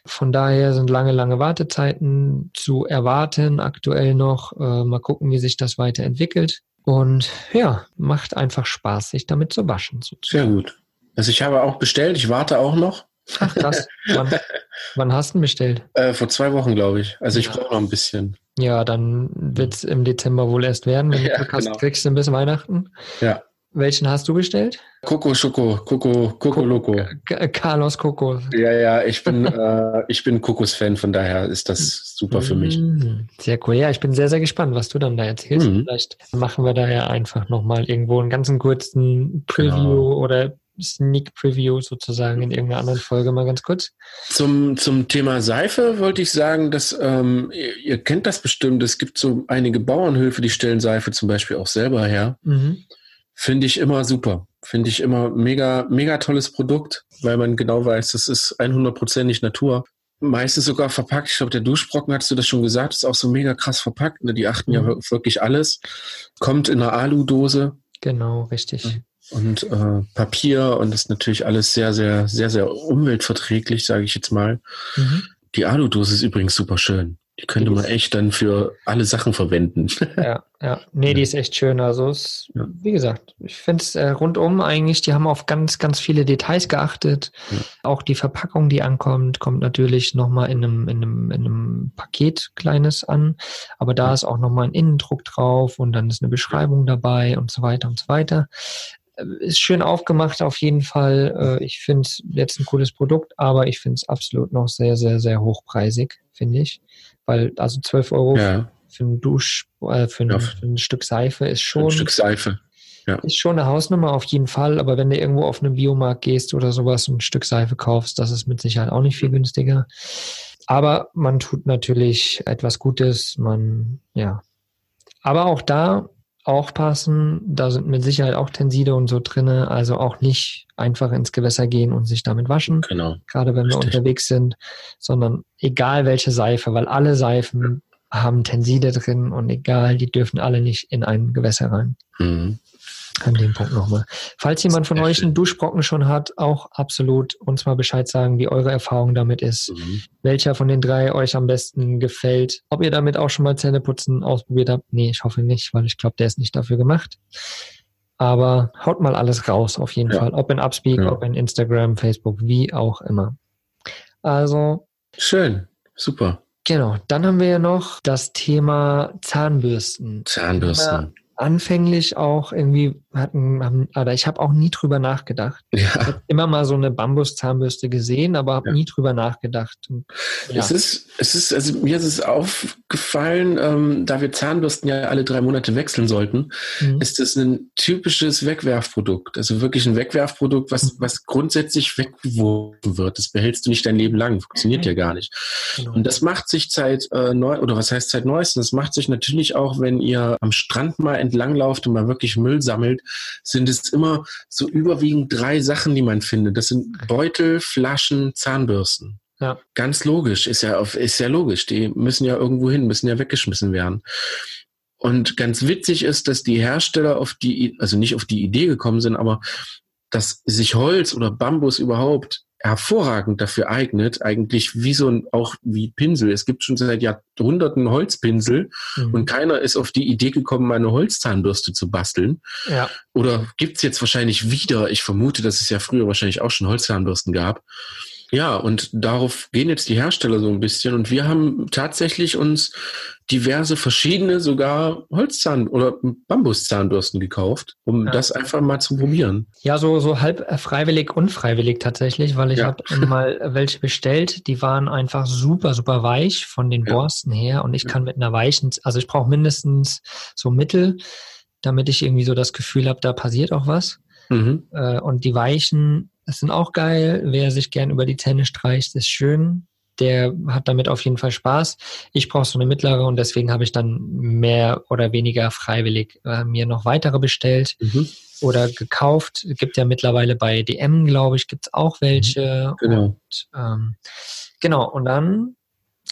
Von daher sind lange, lange Wartezeiten zu erwarten, aktuell noch. Äh, mal gucken, wie sich das weiterentwickelt. Und ja, macht einfach Spaß, sich damit zu waschen. Sozusagen. Sehr gut. Also ich habe auch bestellt, ich warte auch noch. Ach krass. wann, <laughs> wann hast du ihn bestellt? Äh, vor zwei Wochen, glaube ich. Also ich ja. brauche noch ein bisschen. Ja, dann wird es im Dezember wohl erst werden, wenn du ja, hast, genau. kriegst du bis Weihnachten. Ja. Welchen hast du bestellt? Coco Schoko, Coco, Coco Loco. Carlos Coco. Ja, ja, ich bin, <laughs> äh, ich bin Kokos-Fan, von daher ist das super für mich. Mm, sehr cool. Ja, ich bin sehr, sehr gespannt, was du dann da erzählst. Mhm. Vielleicht machen wir da ja einfach nochmal irgendwo einen ganzen kurzen Preview genau. oder Sneak Preview sozusagen in irgendeiner anderen Folge mal ganz kurz. Zum, zum Thema Seife wollte ich sagen, dass ähm, ihr, ihr, kennt das bestimmt. Es gibt so einige Bauernhöfe, die stellen Seife zum Beispiel auch selber her. Mhm. Finde ich immer super. Finde ich immer mega, mega tolles Produkt, weil man genau weiß, das ist 100%ig Natur. Meistens sogar verpackt. Ich glaube, der Duschbrocken, hast du das schon gesagt, ist auch so mega krass verpackt. Ne? Die achten mhm. ja wirklich alles. Kommt in einer Aludose. Genau, richtig. Und äh, Papier und ist natürlich alles sehr, sehr, sehr, sehr umweltverträglich, sage ich jetzt mal. Mhm. Die Aludose ist übrigens super schön. Die könnte die man echt dann für alle Sachen verwenden. Ja, ja. Nee, ja. die ist echt schön. Also, es, ja. wie gesagt, ich finde es äh, rundum eigentlich, die haben auf ganz, ganz viele Details geachtet. Ja. Auch die Verpackung, die ankommt, kommt natürlich nochmal in einem, in, einem, in einem Paket kleines an. Aber da ist auch nochmal ein Innendruck drauf und dann ist eine Beschreibung dabei und so weiter und so weiter äh, ist schön aufgemacht auf jeden Fall. Äh, ich finde es jetzt ein cooles Produkt, aber ich finde es absolut noch sehr, sehr, sehr hochpreisig, finde ich. Weil also 12 Euro ja. für ein Dusch, äh, für, ein, ja. für, ein, Stück Seife ist schon. Ein Stück Seife. Ja. Ist schon eine Hausnummer auf jeden Fall, aber wenn du irgendwo auf einen Biomarkt gehst oder sowas und ein Stück Seife kaufst, das ist mit Sicherheit auch nicht viel günstiger. Aber man tut natürlich etwas Gutes, man, ja. Aber auch da aufpassen, da sind mit Sicherheit auch Tenside und so drinne, also auch nicht einfach ins Gewässer gehen und sich damit waschen. Genau. Gerade wenn Richtig. wir unterwegs sind, sondern egal welche Seife, weil alle Seifen haben Tenside drin und egal, die dürfen alle nicht in ein Gewässer rein. Mhm an dem Punkt nochmal. Falls jemand von euch einen Duschbrocken schon hat, auch absolut uns mal Bescheid sagen, wie eure Erfahrung damit ist. Mhm. Welcher von den drei euch am besten gefällt. Ob ihr damit auch schon mal Zähneputzen ausprobiert habt. Nee, ich hoffe nicht, weil ich glaube, der ist nicht dafür gemacht. Aber haut mal alles raus, auf jeden ja. Fall. Ob in Upspeak, ja. ob in Instagram, Facebook, wie auch immer. Also. Schön. Super. Genau. Dann haben wir ja noch das Thema Zahnbürsten. Zahnbürsten anfänglich auch irgendwie hatten, haben, oder ich habe auch nie drüber nachgedacht. Ja. Ich habe immer mal so eine Bambuszahnbürste gesehen, aber habe ja. nie drüber nachgedacht. Und, ja. Es ist, es ist, also mir ist es aufgefallen, ähm, da wir Zahnbürsten ja alle drei Monate wechseln sollten, mhm. ist es ein typisches Wegwerfprodukt. Also wirklich ein Wegwerfprodukt, was, mhm. was grundsätzlich weggeworfen wird. Das behältst du nicht dein Leben lang. Funktioniert ja gar nicht. Genau. Und das macht sich seit äh, neu, oder was heißt seit neuestem? Das macht sich natürlich auch, wenn ihr am Strand mal entlanglauft und mal wirklich Müll sammelt, sind es immer so überwiegend drei Sachen, die man findet. Das sind Beutel, Flaschen, Zahnbürsten. Ja. Ganz logisch, ist ja, ist ja logisch. Die müssen ja irgendwo hin, müssen ja weggeschmissen werden. Und ganz witzig ist, dass die Hersteller auf die, also nicht auf die Idee gekommen sind, aber dass sich Holz oder Bambus überhaupt hervorragend dafür eignet, eigentlich wie so ein, auch wie Pinsel. Es gibt schon seit Jahrhunderten Holzpinsel mhm. und keiner ist auf die Idee gekommen, mal eine Holzzahnbürste zu basteln. Ja. Oder gibt's jetzt wahrscheinlich wieder, ich vermute, dass es ja früher wahrscheinlich auch schon Holzzahnbürsten gab. Ja, und darauf gehen jetzt die Hersteller so ein bisschen. Und wir haben tatsächlich uns diverse verschiedene sogar Holzzahn- oder Bambuszahnbürsten gekauft, um ja. das einfach mal zu probieren. Ja, so, so halb freiwillig, unfreiwillig tatsächlich, weil ich ja. habe mal welche bestellt, die waren einfach super, super weich von den ja. Borsten her und ich kann mit einer weichen, also ich brauche mindestens so Mittel, damit ich irgendwie so das Gefühl habe, da passiert auch was. Mhm. Äh, und die weichen, das sind auch geil. Wer sich gern über die Zähne streicht, ist schön der hat damit auf jeden Fall Spaß. Ich brauche so eine mittlere und deswegen habe ich dann mehr oder weniger freiwillig äh, mir noch weitere bestellt mhm. oder gekauft. Gibt ja mittlerweile bei DM, glaube ich, gibt es auch welche. Mhm. Genau. Und, ähm, genau, und dann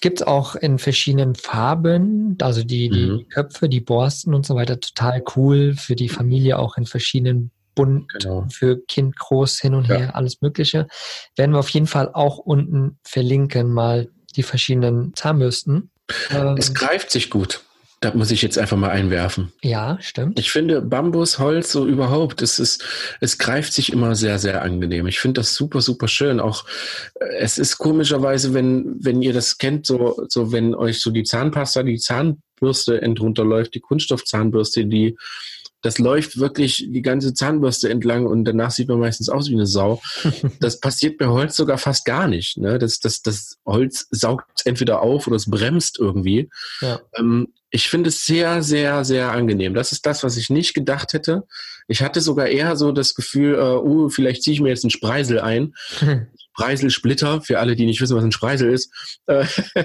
gibt es auch in verschiedenen Farben, also die, die mhm. Köpfe, die Borsten und so weiter, total cool für die Familie auch in verschiedenen bunt genau. für Kind groß hin und ja. her, alles Mögliche. Werden wir auf jeden Fall auch unten verlinken, mal die verschiedenen Zahnbürsten. Es ähm, greift sich gut. Da muss ich jetzt einfach mal einwerfen. Ja, stimmt. Ich finde Bambus, Holz so überhaupt, es ist, es greift sich immer sehr, sehr angenehm. Ich finde das super, super schön. Auch äh, es ist komischerweise, wenn, wenn ihr das kennt, so, so wenn euch so die Zahnpasta, die Zahnbürste entrunterläuft, die Kunststoffzahnbürste, die das läuft wirklich die ganze Zahnbürste entlang und danach sieht man meistens aus wie eine Sau. <laughs> Das passiert bei Holz sogar fast gar nicht. Ne? Das, das, das Holz saugt entweder auf oder es bremst irgendwie. Ja. Ähm, ich finde es sehr, sehr, sehr angenehm. Das ist das, was ich nicht gedacht hätte. Ich hatte sogar eher so das Gefühl, äh, uh, vielleicht ziehe ich mir jetzt einen Spreisel ein. <laughs> Spreiselsplitter, für alle, die nicht wissen, was ein Spreisel ist. Äh, <laughs>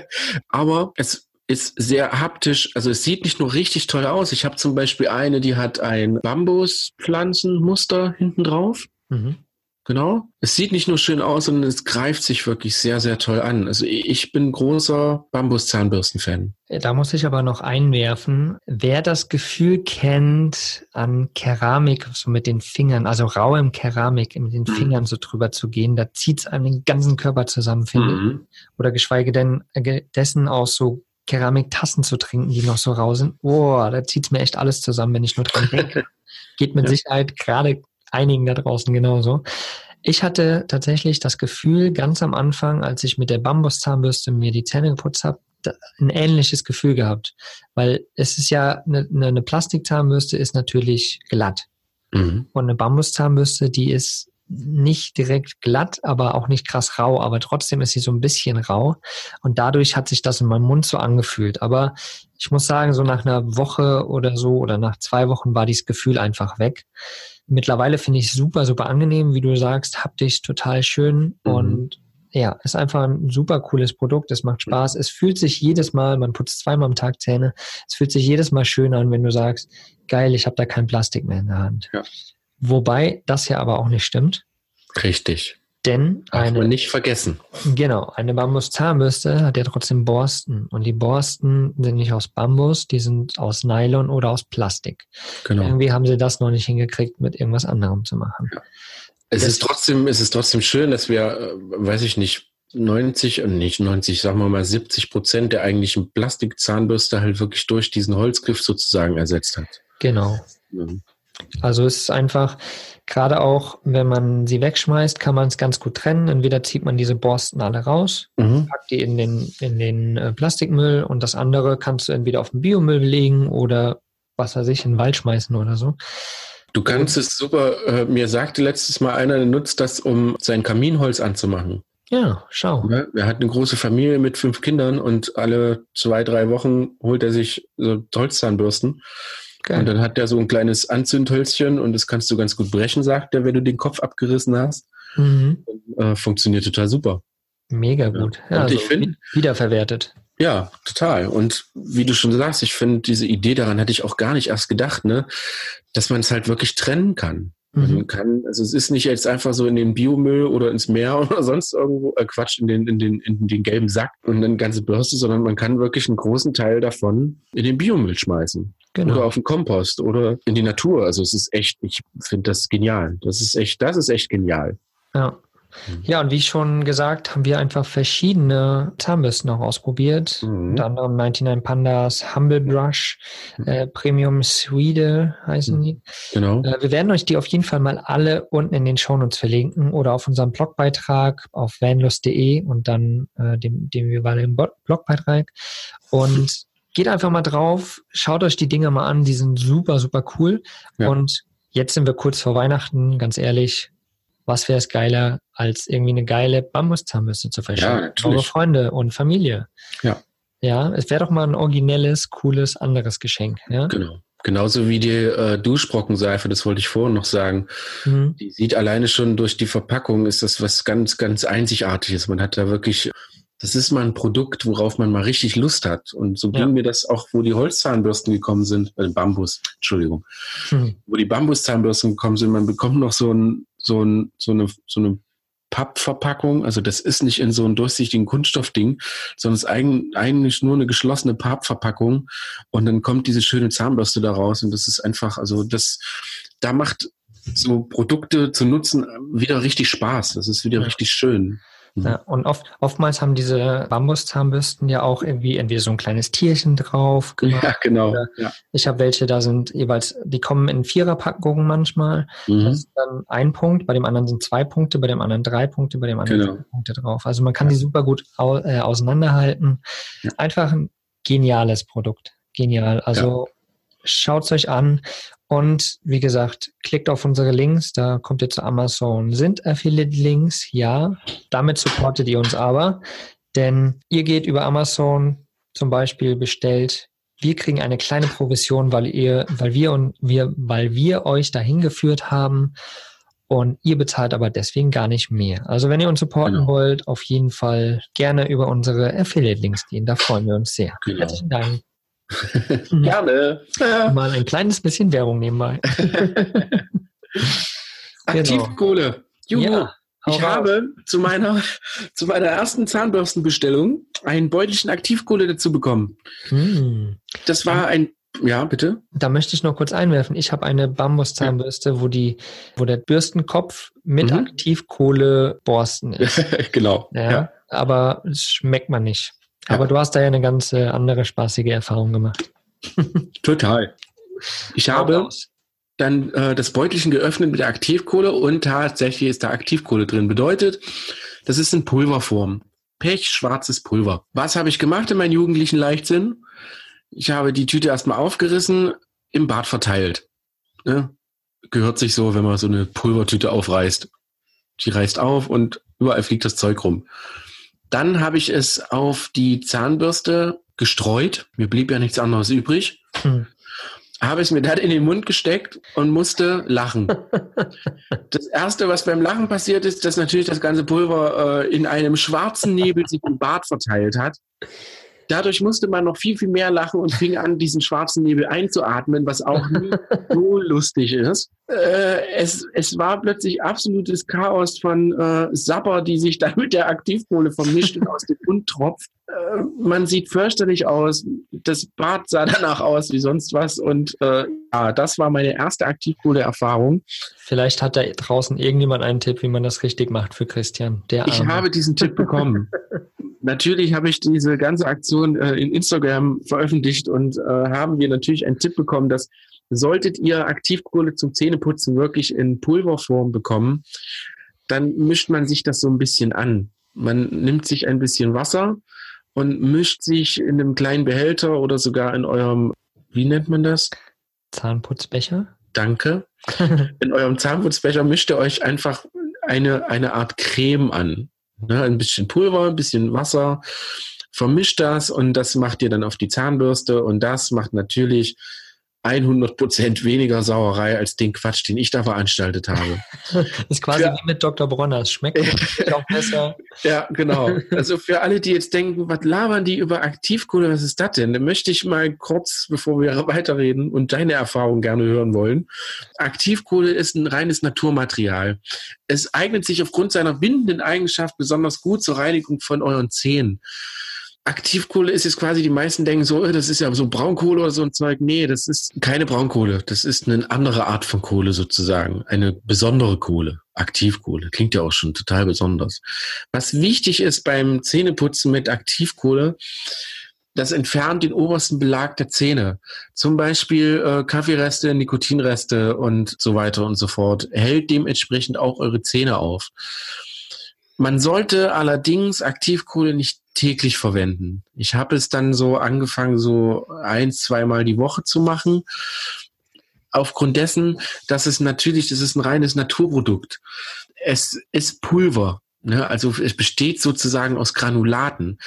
aber es ist sehr haptisch, also es sieht nicht nur richtig toll aus. Ich habe zum Beispiel eine, die hat ein Bambuspflanzenmuster hinten drauf. Mhm. Genau. Es sieht nicht nur schön aus, sondern es greift sich wirklich sehr, sehr toll an. Also ich bin großer Bambus-Zahnbürsten-Fan. Da muss ich aber noch einwerfen, wer das Gefühl kennt, an Keramik so mit den Fingern, also rauem Keramik mit den mhm. Fingern so drüber zu gehen, da zieht es einem den ganzen Körper zusammen, finde mhm. ich. Oder geschweige denn äh, dessen aus so Keramiktassen zu trinken, die noch so rau sind. Boah, da zieht es mir echt alles zusammen, wenn ich nur dran denke. <laughs> Geht mit ja. Sicherheit gerade einigen da draußen genauso. Ich hatte tatsächlich das Gefühl, ganz am Anfang, als ich mit der Bambuszahnbürste mir die Zähne geputzt habe, ein ähnliches Gefühl gehabt. Weil es ist ja, eine, eine Plastikzahnbürste ist natürlich glatt. Mhm. Und eine Bambuszahnbürste, die ist nicht direkt glatt, aber auch nicht krass rau, aber trotzdem ist sie so ein bisschen rau und dadurch hat sich das in meinem Mund so angefühlt. Aber ich muss sagen, so nach einer Woche oder so oder nach zwei Wochen war dieses Gefühl einfach weg. Mittlerweile finde ich es super, super angenehm, wie du sagst, haptisch total schön mhm. und ja, ist einfach ein super cooles Produkt. Es macht Spaß. Es fühlt sich jedes Mal, man putzt zweimal am Tag Zähne. Es fühlt sich jedes Mal schön an, wenn du sagst, geil, ich habe da kein Plastik mehr in der Hand. Ja. Wobei das ja aber auch nicht stimmt. Richtig. Denn Darf eine, man nicht vergessen. Genau, eine Bambus-Zahnbürste hat ja trotzdem Borsten. Und die Borsten sind nicht aus Bambus, die sind aus Nylon oder aus Plastik. Genau. Irgendwie haben sie das noch nicht hingekriegt, mit irgendwas anderem zu machen. Ja. Es das ist trotzdem, es ist trotzdem schön, dass wir, äh, weiß ich nicht, 90, äh, nicht 90, sagen wir mal 70 Prozent der eigentlichen Plastikzahnbürste halt wirklich durch diesen Holzgriff sozusagen ersetzt hat. Genau. Also es ist einfach, gerade auch, wenn man sie wegschmeißt, kann man es ganz gut trennen. Entweder zieht man diese Borsten alle raus, mhm. packt die in den, in den äh, Plastikmüll und das andere kannst du entweder auf den Biomüll legen oder was weiß ich, in den Wald schmeißen oder so. Du kannst es super, äh, mir sagte letztes Mal einer, der nutzt das, um sein Kaminholz anzumachen. Ja, schau. Ja, er hat eine große Familie mit fünf Kindern und alle zwei, drei Wochen holt er sich so Holzzahnbürsten Geil. Und dann hat der so ein kleines Anzündhölzchen und das kannst du ganz gut brechen, sagt er, wenn du den Kopf abgerissen hast. Mhm. Äh, funktioniert total super. Mega gut. Ja, und also ich finde wiederverwertet. Ja, total. Und wie du schon sagst, ich finde diese Idee daran hatte ich auch gar nicht erst gedacht, ne, dass man es halt wirklich trennen kann. Man mhm. kann, also es ist nicht jetzt einfach so in den Biomüll oder ins Meer <laughs> oder sonst irgendwo, äh Quatsch, in den, in den, in den gelben Sack und eine ganze Bürste, sondern man kann wirklich einen großen Teil davon in den Biomüll schmeißen. Genau. Oder auf den Kompost oder in die Natur. Also es ist echt, ich finde das genial. Das ist echt, das ist echt genial. Ja. Mhm. Ja, und wie schon gesagt, haben wir einfach verschiedene Zahnbürsten noch ausprobiert. Mhm. Unter anderem 99 Pandas, Humble Brush, mhm. äh, Premium Swede heißen mhm. die. Genau. Äh, wir werden euch die auf jeden Fall mal alle unten in den Shownotes verlinken oder auf unserem Blogbeitrag auf vanlust.de und dann äh, dem, dem jeweiligen Blogbeitrag. Und <laughs> geht einfach mal drauf, schaut euch die Dinge mal an, die sind super, super cool. Ja. Und jetzt sind wir kurz vor Weihnachten, ganz ehrlich, was wäre es geiler, als irgendwie eine geile Bambuszahnbürste zu verschenken? Ja, Eure Freunde und Familie. Ja. Ja, es wäre doch mal ein originelles, cooles, anderes Geschenk. Ja? Genau. Genauso wie die äh, Duschbrockenseife, das wollte ich vorhin noch sagen. Mhm. Die sieht alleine schon durch die Verpackung, ist das was ganz, ganz Einzigartiges. Man hat da wirklich, das ist mal ein Produkt, worauf man mal richtig Lust hat. Und so ging ja. mir das auch, wo die Holzzahnbürsten gekommen sind, äh, Bambus, Entschuldigung, mhm. wo die Bambuszahnbürsten gekommen sind, man bekommt noch so ein, so ein, so eine, so eine Pappverpackung. Also das ist nicht in so einem durchsichtigen Kunststoffding, sondern es ist eigentlich nur eine geschlossene Pappverpackung. Und dann kommt diese schöne Zahnbürste da raus. Und das ist einfach, also das, da macht so Produkte zu nutzen wieder richtig Spaß. Das ist wieder richtig schön. Mhm. Ja, und oft, oftmals haben diese Bambuszahnbürsten ja auch irgendwie entweder so ein kleines Tierchen drauf. Gemacht, ja, <laughs> genau. Ja. Ich habe welche, da sind jeweils, die kommen in Viererpackungen manchmal. Mhm. Das ist dann ein Punkt, bei dem anderen sind zwei Punkte, bei dem anderen drei Punkte, bei dem anderen genau. Punkte drauf. Also man kann ja. die super gut au äh, auseinanderhalten. Ja. Einfach ein geniales Produkt. Genial. Also schaut es euch an. Und wie gesagt, klickt auf unsere Links, da kommt ihr zu Amazon. Sind Affiliate-Links? Ja. Damit supportet ihr uns aber, denn ihr geht über Amazon zum Beispiel bestellt. Wir kriegen eine kleine Provision, weil ihr, weil wir und wir, weil wir euch dahin geführt haben und ihr bezahlt aber deswegen gar nicht mehr. Also wenn ihr uns supporten genau. wollt, auf jeden Fall gerne über unsere Affiliate-Links gehen. Da freuen wir uns sehr. Genau. Herzlichen Dank. Gerne. <laughs> Mal ein kleines bisschen Werbung nebenbei. <laughs> Aktivkohle. Juhu. Ja, ich raus. habe zu meiner, zu meiner ersten Zahnbürstenbestellung ein Beutelchen Aktivkohle dazu bekommen. Hm. Das war ein ja, bitte. Da möchte ich noch kurz einwerfen. Ich habe eine Bambuszahnbürste, ja. wo die, wo der Bürstenkopf mit mhm. Aktivkohle borsten ist. <laughs> genau. Ja, ja. Aber es schmeckt man nicht. Aber du hast da ja eine ganz äh, andere spaßige Erfahrung gemacht. <laughs> Total. Ich habe dann äh, das Beutelchen geöffnet mit der Aktivkohle und tatsächlich ist da Aktivkohle drin. Bedeutet, das ist in Pulverform. Pechschwarzes Pulver. Was habe ich gemacht in meinem jugendlichen Leichtsinn? Ich habe die Tüte erstmal aufgerissen, im Bad verteilt. Ne? Gehört sich so, wenn man so eine Pulvertüte aufreißt. Die reißt auf und überall fliegt das Zeug rum. Dann habe ich es auf die Zahnbürste gestreut. Mir blieb ja nichts anderes übrig. Hm. Habe es mir dann in den Mund gesteckt und musste lachen. <laughs> das erste, was beim Lachen passiert ist, dass natürlich das ganze Pulver äh, in einem schwarzen Nebel sich im Bart verteilt hat. Dadurch musste man noch viel, viel mehr lachen und fing an, diesen schwarzen Nebel einzuatmen, was auch nie so lustig ist. Äh, es, es war plötzlich absolutes Chaos von äh, Sapper, die sich da mit der Aktivkohle vermischt und aus dem Mund tropft. Äh, man sieht fürchterlich aus. Das Bad sah danach aus wie sonst was. Und äh, ja, das war meine erste Aktivkohle-Erfahrung. Vielleicht hat da draußen irgendjemand einen Tipp, wie man das richtig macht für Christian. Der ich habe diesen Tipp bekommen. <laughs> natürlich habe ich diese ganze Aktion äh, in Instagram veröffentlicht und äh, haben wir natürlich einen Tipp bekommen, dass solltet ihr Aktivkohle zum Zähneputzen wirklich in Pulverform bekommen, dann mischt man sich das so ein bisschen an. Man nimmt sich ein bisschen Wasser und mischt sich in einem kleinen Behälter oder sogar in eurem, wie nennt man das? Zahnputzbecher. Danke. <laughs> in eurem Zahnputzbecher mischt ihr euch einfach eine, eine Art Creme an. Ne, ein bisschen Pulver, ein bisschen Wasser, vermischt das und das macht ihr dann auf die Zahnbürste und das macht natürlich 100 Prozent weniger Sauerei als den Quatsch, den ich da veranstaltet habe. <laughs> das ist quasi ja. wie mit Dr. Bronner. Es schmeckt <laughs> auch besser. Ja, genau. Also für alle, die jetzt denken, was labern die über Aktivkohle, was ist das denn? Dann möchte ich mal kurz, bevor wir weiterreden und deine Erfahrung gerne hören wollen. Aktivkohle ist ein reines Naturmaterial. Es eignet sich aufgrund seiner bindenden Eigenschaft besonders gut zur Reinigung von euren Zähnen. Aktivkohle ist jetzt quasi, die meisten denken so, äh, das ist ja so Braunkohle oder so ein Zeug. Nee, das ist keine Braunkohle. Das ist eine andere Art von Kohle sozusagen. Eine besondere Kohle. Aktivkohle. Klingt ja auch schon total besonders. Was wichtig ist beim Zähneputzen mit Aktivkohle, das entfernt den obersten Belag der Zähne. Zum Beispiel äh, Kaffeereste, Nikotinreste und so weiter und so fort. Hält dementsprechend auch eure Zähne auf. Man sollte allerdings Aktivkohle nicht täglich verwenden. Ich habe es dann so angefangen, so ein, zweimal die Woche zu machen. Aufgrund dessen, dass es natürlich, das ist ein reines Naturprodukt. Es ist Pulver. Ne? Also es besteht sozusagen aus Granulaten.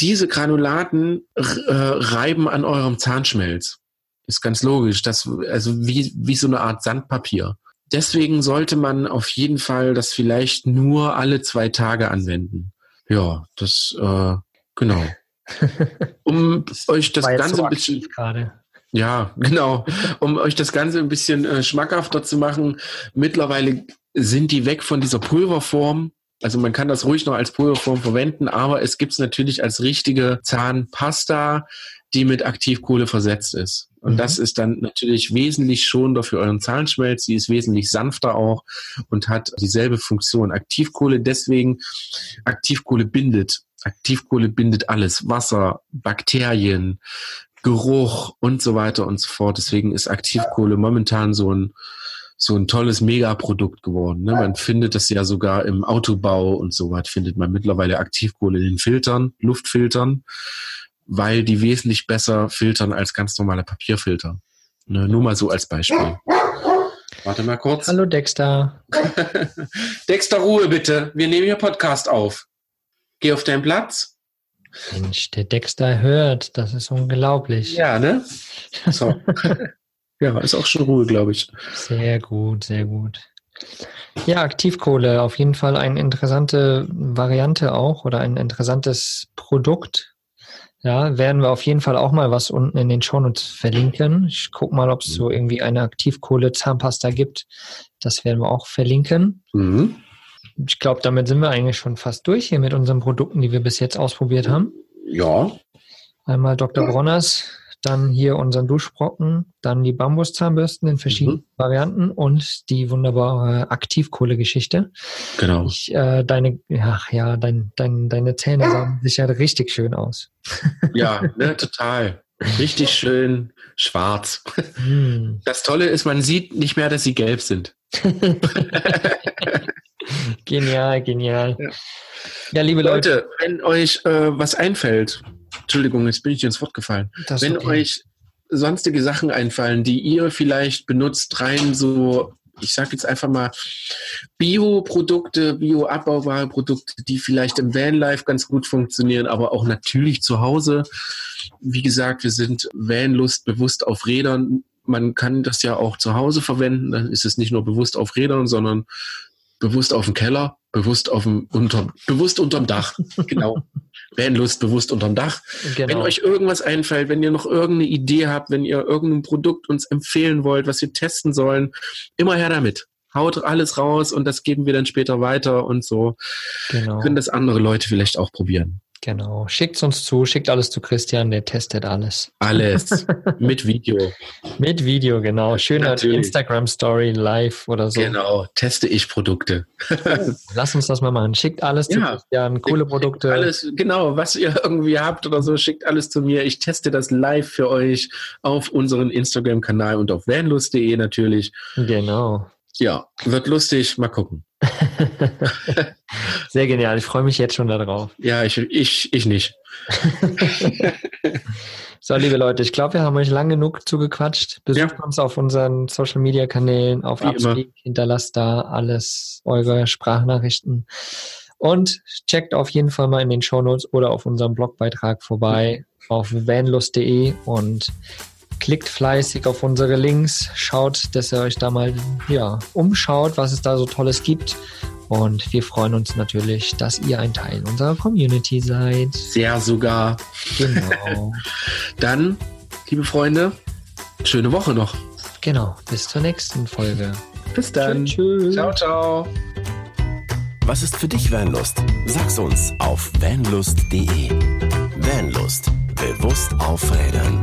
Diese Granulaten äh, reiben an eurem Zahnschmelz. Ist ganz logisch. Das, also wie, wie so eine Art Sandpapier deswegen sollte man auf jeden Fall das vielleicht nur alle zwei Tage anwenden. Ja, das äh, genau. <laughs> Um euch das Ganze so ein bisschen gerade. Ja, genau. Um euch das Ganze ein bisschen äh, schmackhafter zu machen. Mittlerweile sind die weg von dieser Pulverform. Also man kann das ruhig noch als Pulverform verwenden, aber es gibt es natürlich als richtige Zahnpasta, die mit Aktivkohle versetzt ist. Und mhm. das ist dann natürlich wesentlich schonender für euren Zahnschmelz. Sie ist wesentlich sanfter auch und hat dieselbe Funktion. Aktivkohle deswegen, Aktivkohle bindet. Aktivkohle bindet alles. Wasser, Bakterien, Geruch und so weiter und so fort. Deswegen ist Aktivkohle momentan so ein, so ein tolles Megaprodukt geworden. Ne? Man findet das ja sogar im Autobau und so weiter, findet man mittlerweile Aktivkohle in den Filtern, Luftfiltern weil die wesentlich besser filtern als ganz normale Papierfilter. Ne, nur mal so als Beispiel. Warte mal kurz. Hallo Dexter. <laughs> Dexter, Ruhe bitte. Wir nehmen hier Podcast auf. Geh auf deinen Platz. Mensch, der Dexter hört. Das ist unglaublich. Ja, ne? So. <laughs> ja, ist auch schon Ruhe, glaube ich. Sehr gut, sehr gut. Ja, Aktivkohle, auf jeden Fall eine interessante Variante auch oder ein interessantes Produkt, ja, werden wir auf jeden Fall auch mal was unten in den Shownotes verlinken. Ich gucke mal, ob es so mhm. irgendwie eine Aktivkohle-Zahnpasta gibt. Das werden wir auch verlinken. Mhm. Ich glaube, damit sind wir eigentlich schon fast durch hier mit unseren Produkten, die wir bis jetzt ausprobiert haben. Ja. Einmal Dr. Bronners dann hier unseren Duschbrocken, dann die Bambuszahnbürsten in verschiedenen mhm. Varianten und die wunderbare Aktivkohle-Geschichte. Genau. Ich, äh, deine, ach ja, dein, dein, deine Zähne sahen sicher richtig schön aus. Ja, ne, <laughs> total. Richtig schön schwarz. Hm. Das Tolle ist, man sieht nicht mehr, dass sie gelb sind. <laughs> genial, genial. Ja, ja liebe Leute, Leute, wenn euch äh, was einfällt, Entschuldigung, jetzt bin ich ins Wort gefallen. Das Wenn okay. euch sonstige Sachen einfallen, die ihr vielleicht benutzt, rein so, ich sage jetzt einfach mal, Bioprodukte, Bio-Abbauwahlprodukte, die vielleicht im Vanlife ganz gut funktionieren, aber auch natürlich zu Hause. Wie gesagt, wir sind Vanlust bewusst auf Rädern. Man kann das ja auch zu Hause verwenden. Dann ist es nicht nur bewusst auf Rädern, sondern bewusst auf dem Keller, bewusst auf dem unter, bewusst unterm Dach. Genau. <laughs> Vanlust bewusst unterm Dach. Genau. Wenn euch irgendwas einfällt, wenn ihr noch irgendeine Idee habt, wenn ihr irgendein Produkt uns empfehlen wollt, was wir testen sollen, immer her damit. Haut alles raus und das geben wir dann später weiter und so. Genau. Können das andere Leute vielleicht auch probieren. Genau. Schickt uns zu, schickt alles zu Christian, der testet alles. Alles. <laughs> Mit Video. Mit Video, genau. Schöne Instagram-Story live oder so. Genau, teste ich Produkte. <laughs> Lass uns das mal machen. Schickt alles zu ja. Christian, coole Produkte. Alles, genau, was ihr <laughs> irgendwie habt oder so, schickt alles zu mir. Ich teste das live für euch auf unserem Instagram-Kanal und auf vanlust.de natürlich. Genau. Ja, wird lustig. Mal gucken. <laughs> Sehr genial. Ich freue mich jetzt schon darauf. Ja, ich, ich, ich nicht. <laughs> so, liebe Leute, ich glaube, wir haben euch lang genug zugequatscht. Besucht ja. uns auf unseren Social Media Kanälen, auf Upspeak, hinterlasst da alles, eure Sprachnachrichten. Und checkt auf jeden Fall mal in den Shownotes oder auf unserem Blogbeitrag vorbei auf vanlust.de und Klickt fleißig auf unsere Links, schaut, dass ihr euch da mal ja, umschaut, was es da so Tolles gibt. Und wir freuen uns natürlich, dass ihr ein Teil unserer Community seid. Sehr sogar. Genau. <laughs> Dann, liebe Freunde, schöne Woche noch. Genau, bis zur nächsten Folge. Bis dann. Tschüss. Ciao, ciao. Was ist für dich Vanlust? Sag's uns auf vanlust.de. Vanlust. Bewusst aufrädern.